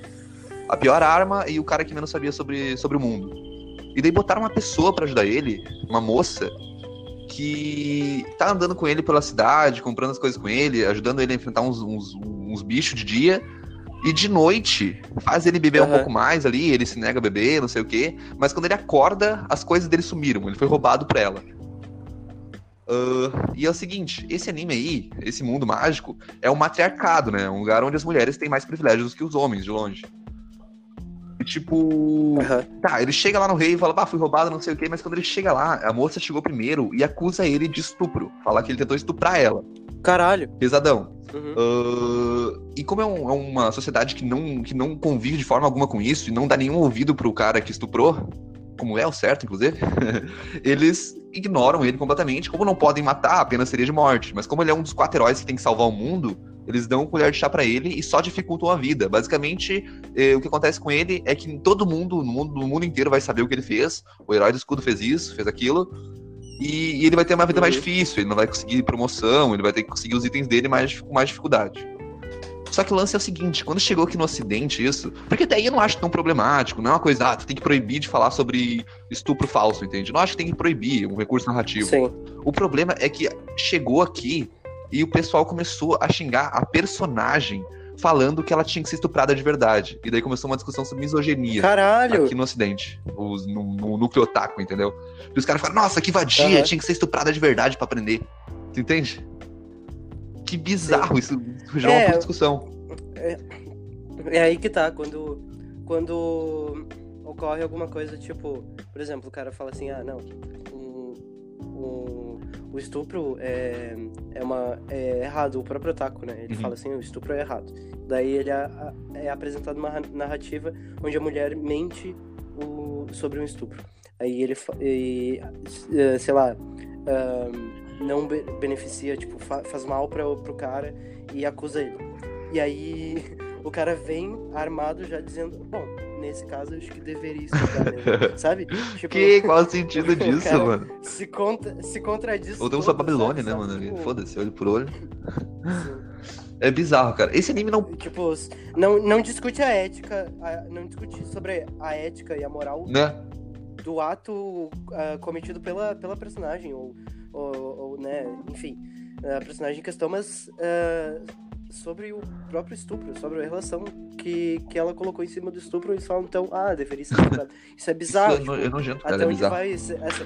A pior arma e o cara que menos sabia sobre, sobre o mundo. E daí botaram uma pessoa pra ajudar ele, uma moça, que tá andando com ele pela cidade, comprando as coisas com ele, ajudando ele a enfrentar uns, uns, uns bichos de dia. E de noite, faz ele beber um
Aham.
pouco mais ali, ele se nega a beber, não sei o quê. Mas quando ele acorda, as coisas dele sumiram, ele foi roubado por ela. Ah, e é o seguinte, esse anime aí, esse mundo mágico, é um matriarcado, né? Um lugar onde as mulheres têm mais privilégios que os homens, de longe. E tipo.
Aham.
Tá, ele chega lá no rei e fala, bah, fui roubado, não sei o quê, mas quando ele chega lá, a moça chegou primeiro e acusa ele de estupro. Fala que ele tentou estuprar ela.
Caralho.
Pesadão.
Uhum.
Ah, e como é, um- é uma sociedade que não, que não convive de forma alguma com isso e não dá nenhum ouvido pro cara que estuprou, como é o certo, inclusive, eles ignoram ele completamente. Como não podem matar, apenas seria de morte. Mas como ele é um dos quatro heróis que tem que salvar o mundo, eles dão um colher de chá pra ele e só dificultam a vida. Basicamente, eh, o que acontece com ele é que todo mundo, no mundo, no mundo inteiro, vai saber o que ele fez. O herói do escudo fez isso, fez aquilo. E, e ele vai ter uma vida mais
Uhum.
difícil, ele não vai conseguir promoção, ele vai ter que conseguir os itens dele mais, com mais dificuldade. Só que o lance é o seguinte, quando chegou aqui no ocidente isso, porque até aí eu não acho tão problemático, não é uma coisa, ah, tu tem que proibir de falar sobre estupro falso, entende? Não acho que tem que proibir um recurso narrativo.
Sim.
O problema é que chegou aqui e o pessoal começou a xingar a personagem falando que ela tinha que ser estuprada de verdade. E daí começou uma discussão sobre misoginia
Caralho!
aqui no ocidente, os, no, no núcleo otaku, entendeu? E os caras falam, nossa, que vadia,
Aham.
tinha que ser estuprada de verdade pra aprender. Tu entende? Que bizarro, isso gerou
É,
uma discussão.
É aí que tá, quando, quando ocorre alguma coisa, tipo, por exemplo, o cara fala assim, ah, não, o, o, o estupro é, é, uma, é errado, o próprio otaku, né? Ele
Uhum.
fala assim, o estupro é errado. Daí ele é, é apresentado uma narrativa onde a mulher mente o, sobre um estupro. Aí ele, e, eh, sei lá, ah, não be- beneficia, tipo, fa- faz mal pra, pro cara e acusa ele. E aí o cara vem armado já dizendo, bom, nesse caso eu acho que deveria estudar, sabe? Tipo,
Que? Qual o sentido disso,
cara
mano?
se, contra, se contradiz
Voltamos pra
todo,
Babilônia,
sabe?
né, mano?
Tipo,
Foda-se, olho por olho.
sim.
É bizarro, cara. Esse anime não.
Tipo, não, não discute a ética, a- não discute sobre a ética e a moral
Né?
do ato ah, cometido pela, pela personagem, ou, ou, ou, né, enfim, a personagem em questão, mas ah, sobre o próprio estupro, sobre a relação que, que ela colocou em cima do estupro, eles falam, então, ah, deveria ser estuprado. Isso é bizarro,
Isso é,
tipo,
é nojento, cara.
até
É
onde
bizarro.
vai esse, essa,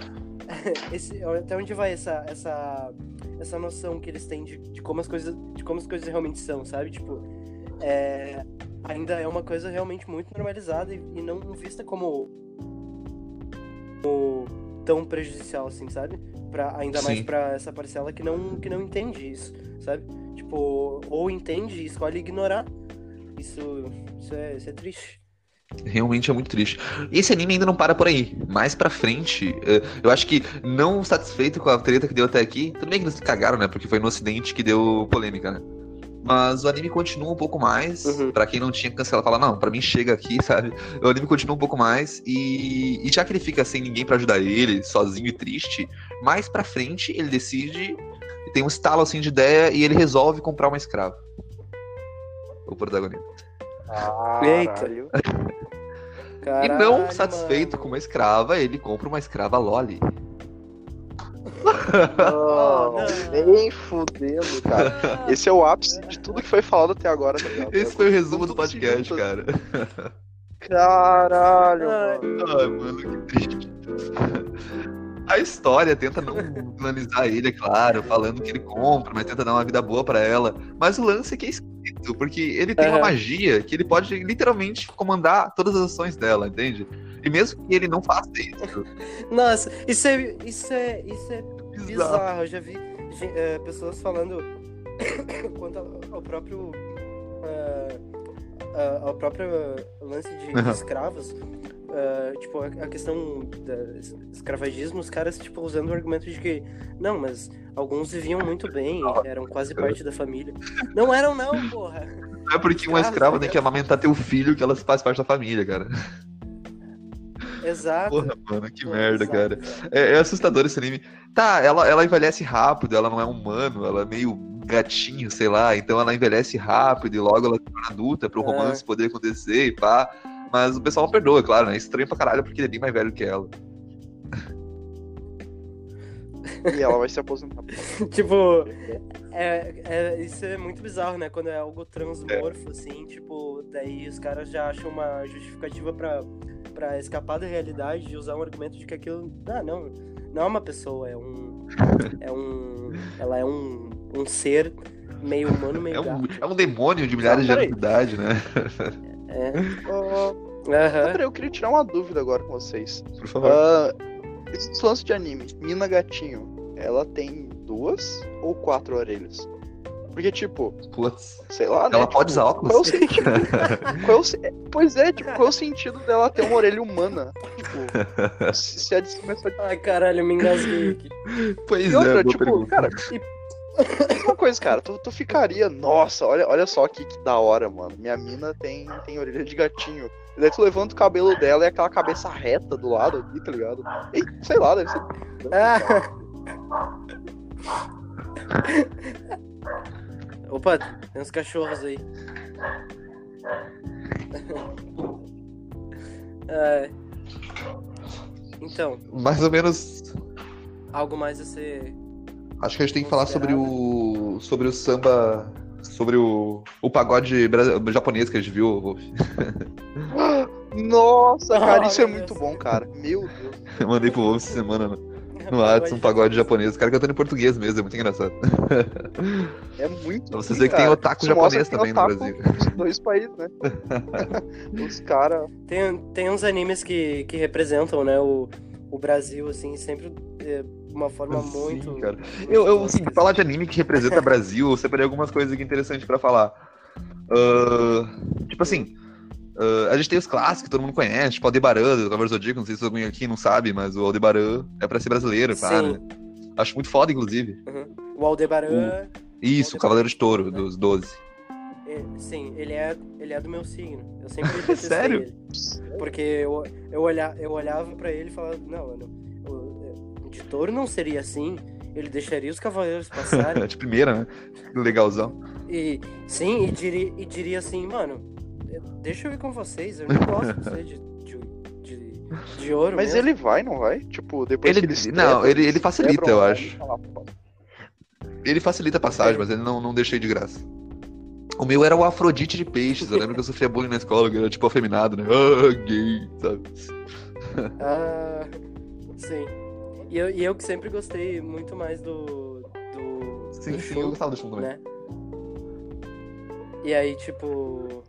esse- até onde vai essa, essa, essa noção que eles têm de, de como as coisas de como as coisas realmente são sabe tipo é, ainda é uma coisa realmente muito normalizada e, e não vista como, como tão prejudicial assim sabe para ainda mais
Sim.
pra essa parcela que não que não entende isso sabe tipo ou entende e escolhe ignorar isso isso é, isso é triste
Realmente é muito triste. Esse anime ainda não para por aí. Mais pra frente, eh, eu acho que não satisfeito com a treta que deu até aqui. Tudo bem que eles cagaram, né? Porque foi no ocidente que deu polêmica, né? Mas o anime continua um pouco mais.
Uhum.
Pra quem não tinha cancelado, fala, não, pra mim chega aqui, sabe? O anime continua um pouco mais. E, e já que ele fica sem ninguém pra ajudar ele, sozinho e triste, mais pra frente ele decide. Tem um estalo assim de ideia e ele resolve comprar uma escrava. O protagonista.
Caralho.
e
Caralho,
não satisfeito
mano.
com uma escrava, ele compra uma escrava Loli.
Não,
não.
nem fudendo, cara. Esse é o ápice de tudo que foi falado até agora, tá?
Esse foi o resumo do podcast, cara.
Caralho,
Ai.
mano.
Ai, mano, que triste. A história tenta não finalizar ele, é claro, falando que ele compra, mas tenta dar uma vida boa pra ela. Mas o lance é que é escrito, porque ele tem uma magia que ele pode literalmente comandar todas as ações dela, entende? E mesmo que ele não faça isso,
Nossa, isso é, isso é, isso é
bizarro.
bizarro. Eu já vi eh, pessoas falando quanto ao- próprio a- ao próprio lance de,
Aham.
escravos. Eh, tipo, a, questão do escravagismo, os caras, tipo, usando o argumento de que, não, mas alguns viviam muito bem, eram quase parte da família. Não eram, não, porra!
Não é porque uma
Escravo,
escrava tem que amamentar teu filho que ela faz parte da família, cara.
Exato.
Porra, mano, que merda,
exato,
cara.
exato.
É, é assustador esse anime. Tá, ela, ela envelhece rápido, ela não é humano, ela é meio gatinho, sei lá. Então ela envelhece rápido e logo ela se torna adulta pro
É.
romance poder acontecer e pá. Mas o pessoal não perdoa, claro, né? É estranho pra caralho porque ele é bem mais velho que ela.
E ela vai se aposentar.
tipo, é, é- isso é muito bizarro, né? Quando é algo transmorfo, assim, tipo, daí os caras já acham uma justificativa pra, pra escapar da realidade e usar um argumento de que aquilo. Ah, não, não é uma pessoa, é um. É um. Ela é um, um ser meio humano, meio
É um,
gato.
é um demônio de milhares de
Não,
anos de idade, né?
É.
Ah,
Aham.
Peraí, eu queria tirar uma dúvida agora com vocês.
Por favor.
Ah, esse lance de anime, Mina Gatinho, ela tem duas ou quatro orelhas? Porque, tipo,
Putz.
sei lá, né?
Ela
tipo,
pode usar óculos?
Qual é o sentido? Qual é o Pois é, tipo, qual é o sentido dela ter uma orelha humana? Tipo, se, se a de cima é só de
Ai, caralho, eu me engasguei aqui.
Pois
E outra,
é, boa
tipo,
pergunta.
cara, uma coisa, cara, tu, tu ficaria, nossa, olha, olha só que, que da hora, mano. Minha mina tem, tem orelha de gatinho. E daí tu levanta o cabelo dela e aquela cabeça reta do lado ali, tá ligado? E, sei lá, deve ser.
Ah. Opa, tem uns cachorros aí. É. Então,
Mais ou menos.
algo mais a ser.
Acho que a gente tem que falar sobre o. sobre o samba. Sobre o. o pagode japonês que a gente viu, Wolf.
Nossa, cara, isso é muito bom, cara. Meu Deus.
Eu mandei pro Wolf essa semana no, no WhatsApp, um pagode japonês. O cara cantando em português mesmo, é muito engraçado.
É muito
Pra vocês
ruim,
verem que tem otaku
Isso
japonês também no
otaku
Brasil.
Nos dois países, né? Os caras.
Tem, tem uns animes que, que representam, né, o, o Brasil, assim, sempre de uma forma
Sim,
muito.
cara. Eu, eu assim, falar de anime que representa Brasil, eu separei algumas coisas aqui interessantes pra falar. Ah, tipo assim, ah, a gente tem os clássicos que todo mundo conhece, tipo Aldebaran, do Cavaleiro Zodíaco, não sei se alguém aqui não sabe, mas o Aldebaran é pra ser brasileiro,
Sim.
né? Acho muito foda, inclusive.
O Aldebaran.
Isso, o Cavaleiro de Touro, dos 12.
é, sim, ele é, ele é do meu signo. Eu sempre
Sério?
ele. Porque eu, eu, olha, eu olhava pra ele e falava, não, mano, o, o de touro não seria assim. Ele deixaria os cavaleiros passarem.
de primeira, né? Legalzão.
E sim, e diria, e diria assim, mano, deixa eu ir com vocês, eu não gosto de você de, de, ouro.
Mas
mesmo.
ele vai, não vai? Tipo, depois
Ele-
eles
não, ele- ele facilita, eu acho.
ele fala, "Pô,
Ele facilita a passagem, mas ele não, não deixei de graça. O meu era o Afrodite de peixes. Eu lembro que eu sofria bullying na escola, que era tipo afeminado, né? Ah, gay, sabe?
Ah, sim. E eu, e eu que sempre gostei muito mais do. do
Sim,
do
sim,
Shun,
eu gostava do Shun também.
né? E aí, tipo.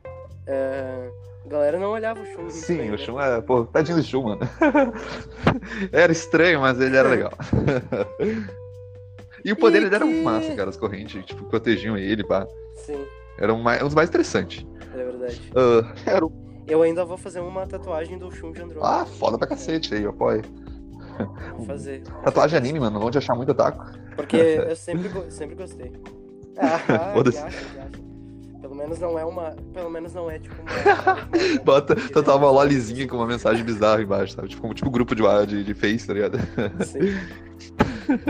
é, a galera não olhava o Shun.
Sim,
bem,
o
né?
Shun é. Pô, tadinho do Shun, mano. era estranho, mas ele era legal. e o poder
E
dele era
que-
muito massa, cara. As correntes, tipo, protegiam ele, pá.
Sim,
Eram mais, uns mais interessantes.
é verdade.
Ah,
Era o
Eu ainda vou fazer uma tatuagem do Shun de Andrômeda.
ah, foda pra cacete aí, apoio.
Vou fazer.
Tatuagem anime, mano. Onde achar muito otaku.
Porque eu sempre, sempre gostei. Ah,
Foda-se.
Pelo menos não é uma. Pelo menos não é tipo uma.
Bota, tatuar uma lolizinha com uma mensagem bizarra embaixo, sabe? Tipo, tipo grupo de, de, de Face, tá ligado?
Sim.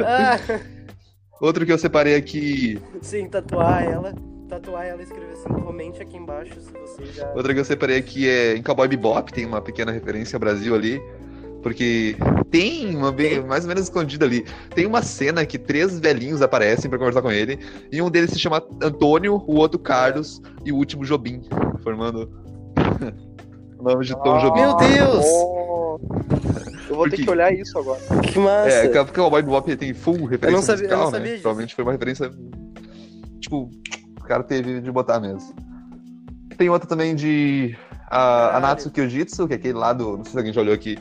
Ah,
Outro que eu separei aqui.
sim, tatuar ela. Tatuar ela e escrever assim, comente aqui embaixo se você já.
Outra que eu separei aqui é em Cowboy Bebop, tem uma pequena referência ao Brasil ali. Porque tem uma bem mais ou menos escondida ali. Tem uma cena que três velhinhos aparecem pra conversar com ele. E um deles se chama Antônio, o outro Carlos e o último Jobim, formando o nome de Tom
Ah,
Jobim.
Meu Deus!
nossa. Eu vou ter
Porque-
que olhar isso agora.
Que massa!
É, porque o Cowboy Bebop tem full referência
Eu não sabia- eu não
musical,
sabia
né?
disso.
Provavelmente foi uma referência. Tipo, o cara teve de botar mesmo. Tem outra também de. A,
Caralho.
Anatsu Kyojitsu, que é aquele lá do. Não sei se alguém já olhou aqui.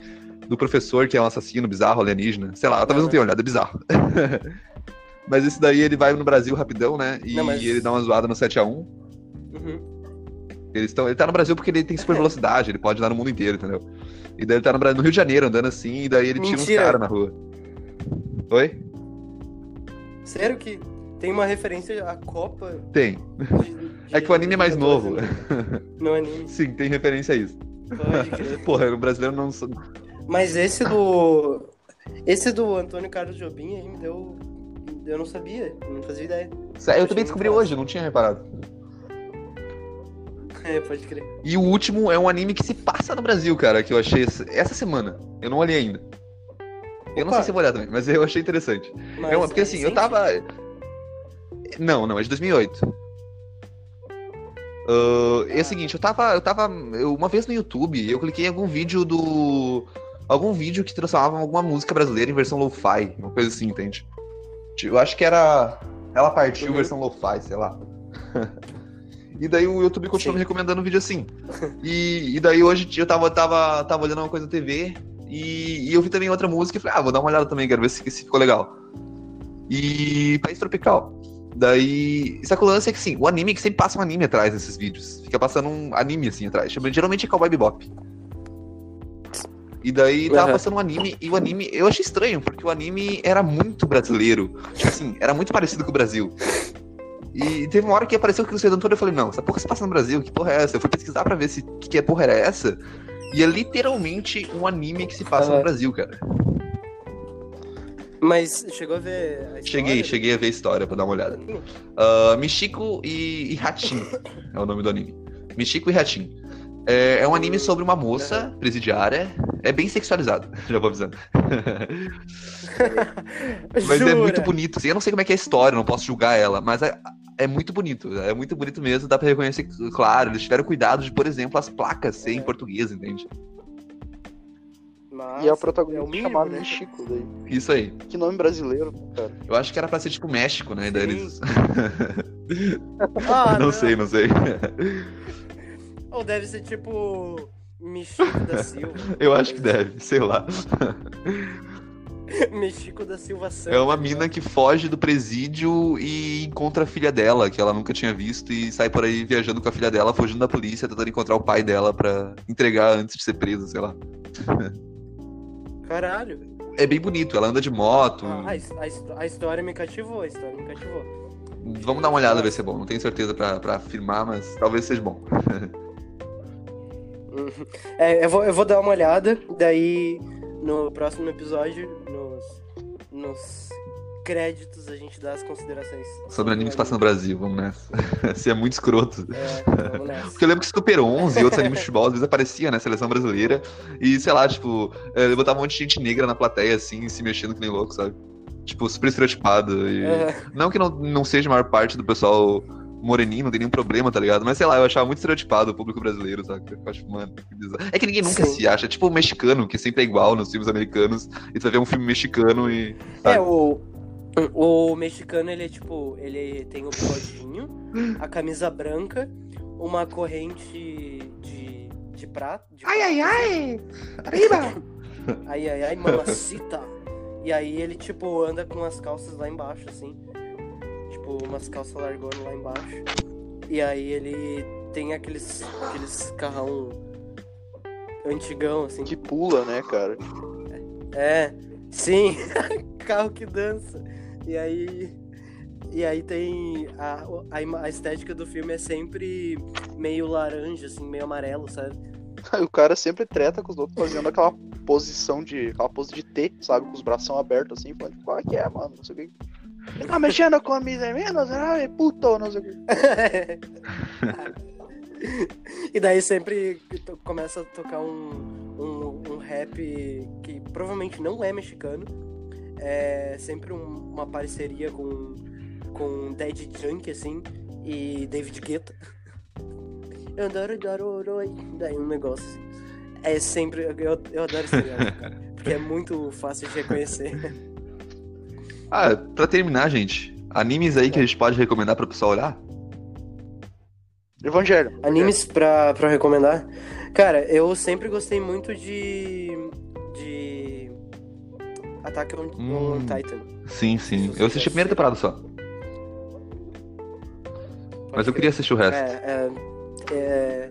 Do professor que é um assassino bizarro, alienígena. Sei lá, talvez não
Uhum.
tenha olhado, é bizarro. mas esse daí ele vai no Brasil rapidão, né? E
Não, mas-
ele dá uma zoada no 7x1.
Uhum.
Eles tão, ele tá no Brasil porque ele tem super velocidade, ele pode andar no mundo inteiro, entendeu? E daí ele tá no, no Rio de Janeiro andando assim, e daí ele tira uns caras na rua. Oi?
Sério que tem uma referência à Copa?
Tem.
de- de-
É que o anime é mais novo.
No anime,
Sim, tem referência a isso.
pode crer.
Porra, o brasileiro não.
Mas esse do. Esse do Antônio Carlos Jobim aí me deu. Eu não sabia, eu não fazia ideia.
Eu
Achei
também descobri hoje, eu não tinha reparado.
É, pode crer.
E o último é um anime que se passa no Brasil, cara, que eu achei essa- semana. Eu não olhei ainda. Eu não
Opa.
sei se eu vou olhar também, mas eu achei interessante.
Mas
É uma- porque assim, eu tava. Não, não, é de 2008. Ah, é o seguinte, eu tava. Eu tava. eu- uma vez no YouTube, eu cliquei em algum vídeo do. Algum vídeo que transformava alguma música brasileira em versão lo-fi, uma coisa assim, entende? Tipo, Eu acho que era. Ela partiu
Uhum.
versão lo-fi, sei lá. e daí o YouTube continuou
Sim.
me recomendando um vídeo assim. E, e daí hoje eu tava, tava, tava olhando uma coisa na TV e, e eu vi também outra música e falei, ah, vou dar uma olhada também, quero ver se, se ficou legal. E País Tropical. Daí. Só que o lance é que assim, o anime que sempre passa um anime atrás desses vídeos. Fica passando um anime assim atrás. Geralmente é Cowboy Bebop. E daí tava
Aham.
passando um anime, e o anime, eu achei estranho, porque o anime era muito brasileiro. Assim, era muito parecido com o Brasil. E teve uma hora que apareceu o Cristiano Antônio e eu falei, não, essa porra se passa no Brasil, que porra é essa? Eu fui pesquisar pra ver se que, que porra era essa. E é literalmente um anime que se passa no
Aham.
Brasil, cara.
Mas chegou a ver a?
Cheguei, cheguei a ver a história pra dar uma olhada. Ah, Michiko e, e Hatin é o nome do anime. Michiko e Hatin. É, é um anime sobre uma moça presidiária. É bem sexualizado, já vou avisando. Mas é muito bonito. assim, eu não sei como é que é a história, não posso julgar ela, mas é, é muito bonito. É muito bonito mesmo, dá pra reconhecer. Claro, eles tiveram cuidado de, por exemplo, as placas em
É.
português, entende?
Mas
E é o
é
protagonista
o mínimo,
chamado
né?
Chico daí.
Isso aí.
Que nome brasileiro, cara.
Eu acho que era pra ser tipo México, né? Daí eles.
Ah,
não sei, não sei.
Ou deve ser tipo Michico da Silva.
Eu acho que deve, sei lá.
Michico da Silva Santos.
É uma mina que foge do presídio e encontra a filha dela, que ela nunca tinha visto, e sai por aí viajando com a filha dela, fugindo da polícia, tentando encontrar o pai dela pra entregar antes de ser presa, sei lá.
Caralho.
É bem bonito, ela anda de moto.
Ah, a, a a história me cativou, a história me cativou.
Vamos dar uma olhada ver se é bom. Não tenho certeza pra afirmar, mas talvez seja bom.
Uhum. É, eu vou, eu vou dar uma olhada, daí no próximo episódio, nos, nos créditos, a gente dá as considerações.
Sobre animes passando no Brasil, vamos nessa. Se é muito escroto.
É, vamos nessa.
Porque eu lembro que Super 11 e outros animes de futebol às vezes aparecia, né? Seleção brasileira. E sei lá, tipo, é, botava um monte de gente negra na plateia, assim, se mexendo que nem louco, sabe? Tipo, super estereotipado. E...
É,
Não que não, não seja a maior parte do pessoal moreninho, não tem nenhum problema, tá ligado? Mas sei lá, eu achava muito estereotipado o público brasileiro, sabe? Eu acho, mano, que bizarro. É que ninguém nunca
Sim.
se acha. Tipo o mexicano, que sempre é igual nos filmes americanos. E tu vai ver um filme mexicano e.
é,
sabe?
o, o mexicano, ele é tipo, ele tem o bigodinho, a camisa branca, uma corrente de, de prata. de
Ai, ai, ai! Arriba!
Ai, ai, ai, mamacita. E aí ele, tipo, anda com as calças lá embaixo, assim. Tipo, umas calças largonas lá embaixo. E aí ele tem aqueles, aqueles carrão antigão, assim.
Que pula, né, cara?
É, sim, carro que dança. E aí. E aí tem. A, a, a estética do filme é sempre meio laranja, assim, meio amarelo, sabe?
O cara sempre treta com os outros fazendo aquela posição de. aquela pose de T, sabe? Com os bração abertos assim, falando, tipo, qual é que é, mano? Não sei o que. Tá mexendo com a mesa menos, ai, puto, não sei o que.
e daí sempre começa a tocar um, um, um rap que provavelmente não é mexicano. É sempre um- uma parceria com, com Dead Junk, assim, e David Guetta. Eu adoro, adoro, adoro, daí um negócio. É sempre. Eu, eu adoro esse negócio. Porque é muito fácil de reconhecer.
Ah, pra terminar, gente, animes aí que a gente pode recomendar pro pessoal olhar?
Evangelho.
Animes pra, pra recomendar? Cara, eu sempre gostei muito de. de. Attack on, on
Hum.
Titan.
Sim, sim. Eu assisti a primeira temporada só.
Pode
Mas eu
crer.
queria assistir o resto.
É, é, é,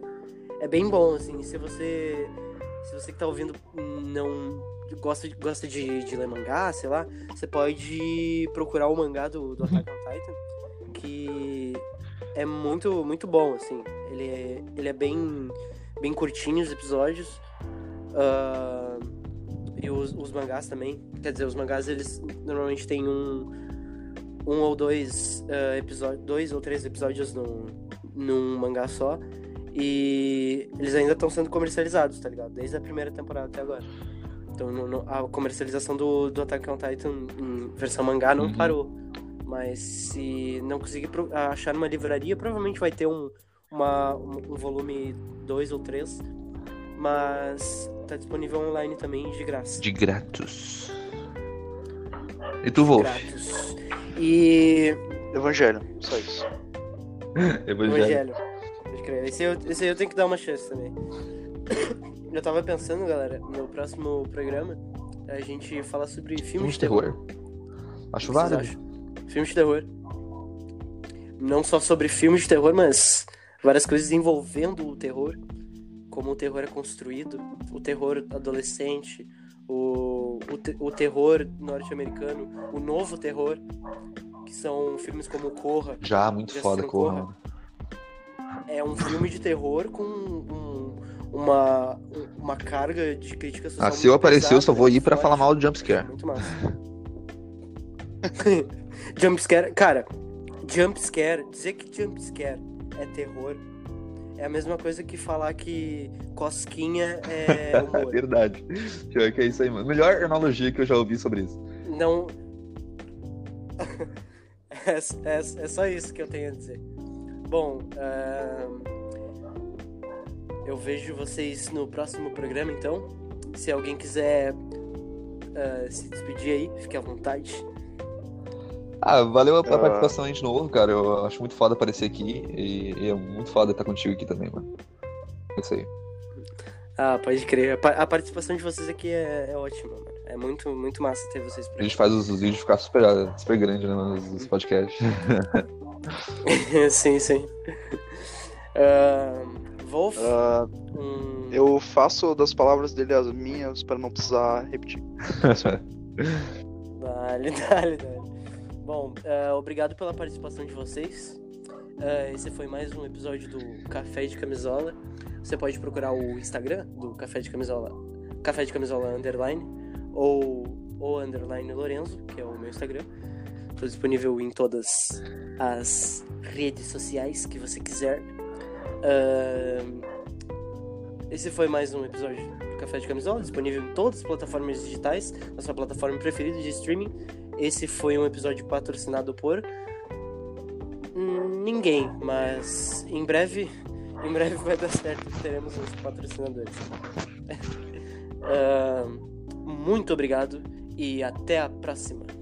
é bem bom, assim. Se você. Se você que tá ouvindo não gosta, de- gosta de, de ler mangá, sei lá, você pode procurar o mangá do, do Attack on Titan, que é muito, muito bom, assim. Ele é, ele é bem, bem curtinho os episódios. ah, e os, os mangás também. Quer dizer, os mangás eles normalmente têm um, um ou dois episódios, dois ou três episódios num, num mangá só. E eles ainda estão sendo comercializados, tá ligado? Desde a primeira temporada até agora. Então no- no- a comercialização do, do Attack on Titan em versão mangá não
Uhum.
parou. Mas se não conseguir pro- achar numa livraria, provavelmente vai ter um, uma, um, um volume 2 ou 3. Mas tá disponível online também de graça.
De gratos. E tu, Wolf?
Gratos. E
Evangelho, só isso.
Evangelho.
Evangelho. Pode crer. Esse, eu, esse aí eu tenho que dar uma chance também. Eu tava pensando, galera, no próximo programa, a gente falar sobre filmes
Filme
de terror.
terror? Acho válido.
Filmes de terror. Não só sobre filmes de terror, mas várias coisas envolvendo o terror. Como o terror é construído, o terror adolescente, o, o, te- o terror norte-americano, o novo terror, que são filmes como Corra,
Já, muito foda, Corra.
Corra? é um filme de terror com um- uma, uma carga de crítica social.
Ah, se eu aparecer, eu só vou ir
forte.
falar mal do jumpscare.
Muito massa. Jumpscare, cara, jumpscare, dizer que jumpscare é terror é a mesma coisa que falar que cosquinha é humor.
Verdade. Pior que é isso aí, mano. Melhor analogia que eu já ouvi sobre isso.
Não. é, é, é só isso que eu tenho a dizer. Bom, ahn, eu vejo vocês no próximo programa, então. Se alguém quiser ah, se despedir aí, fique à vontade.
Ah, valeu a, a
Ah.
participação aí de novo, cara. Eu acho muito foda aparecer aqui e, e é muito foda estar contigo aqui também, mano. É isso aí.
Ah, pode crer. A, pa- a participação de vocês aqui é, é ótima, mano. É muito, muito massa ter vocês por
A
aqui.
gente faz os, os vídeos ficar super, super grandes, né, mano, os, os podcasts.
sim, sim. Ahn, Wolf,
Ah,
um-
eu faço das palavras dele as minhas pra não precisar repetir.
Dale, dale, dale. Bom, eh, obrigado pela participação de vocês. Eh, esse foi mais um episódio do Café de Camisola. Você pode procurar o Instagram do Café de Camisola, Café de Camisola Underline, ou o Underline Lorenzo, que é o meu Instagram. Estou disponível em todas as redes sociais que você quiser. Ahn, esse foi mais um episódio do Café de Camisola, disponível em todas as plataformas digitais, na sua plataforma preferida de streaming. Esse foi um episódio patrocinado por ninguém, mas em breve, em breve vai dar certo, teremos os patrocinadores. Ahn, muito obrigado e até a próxima.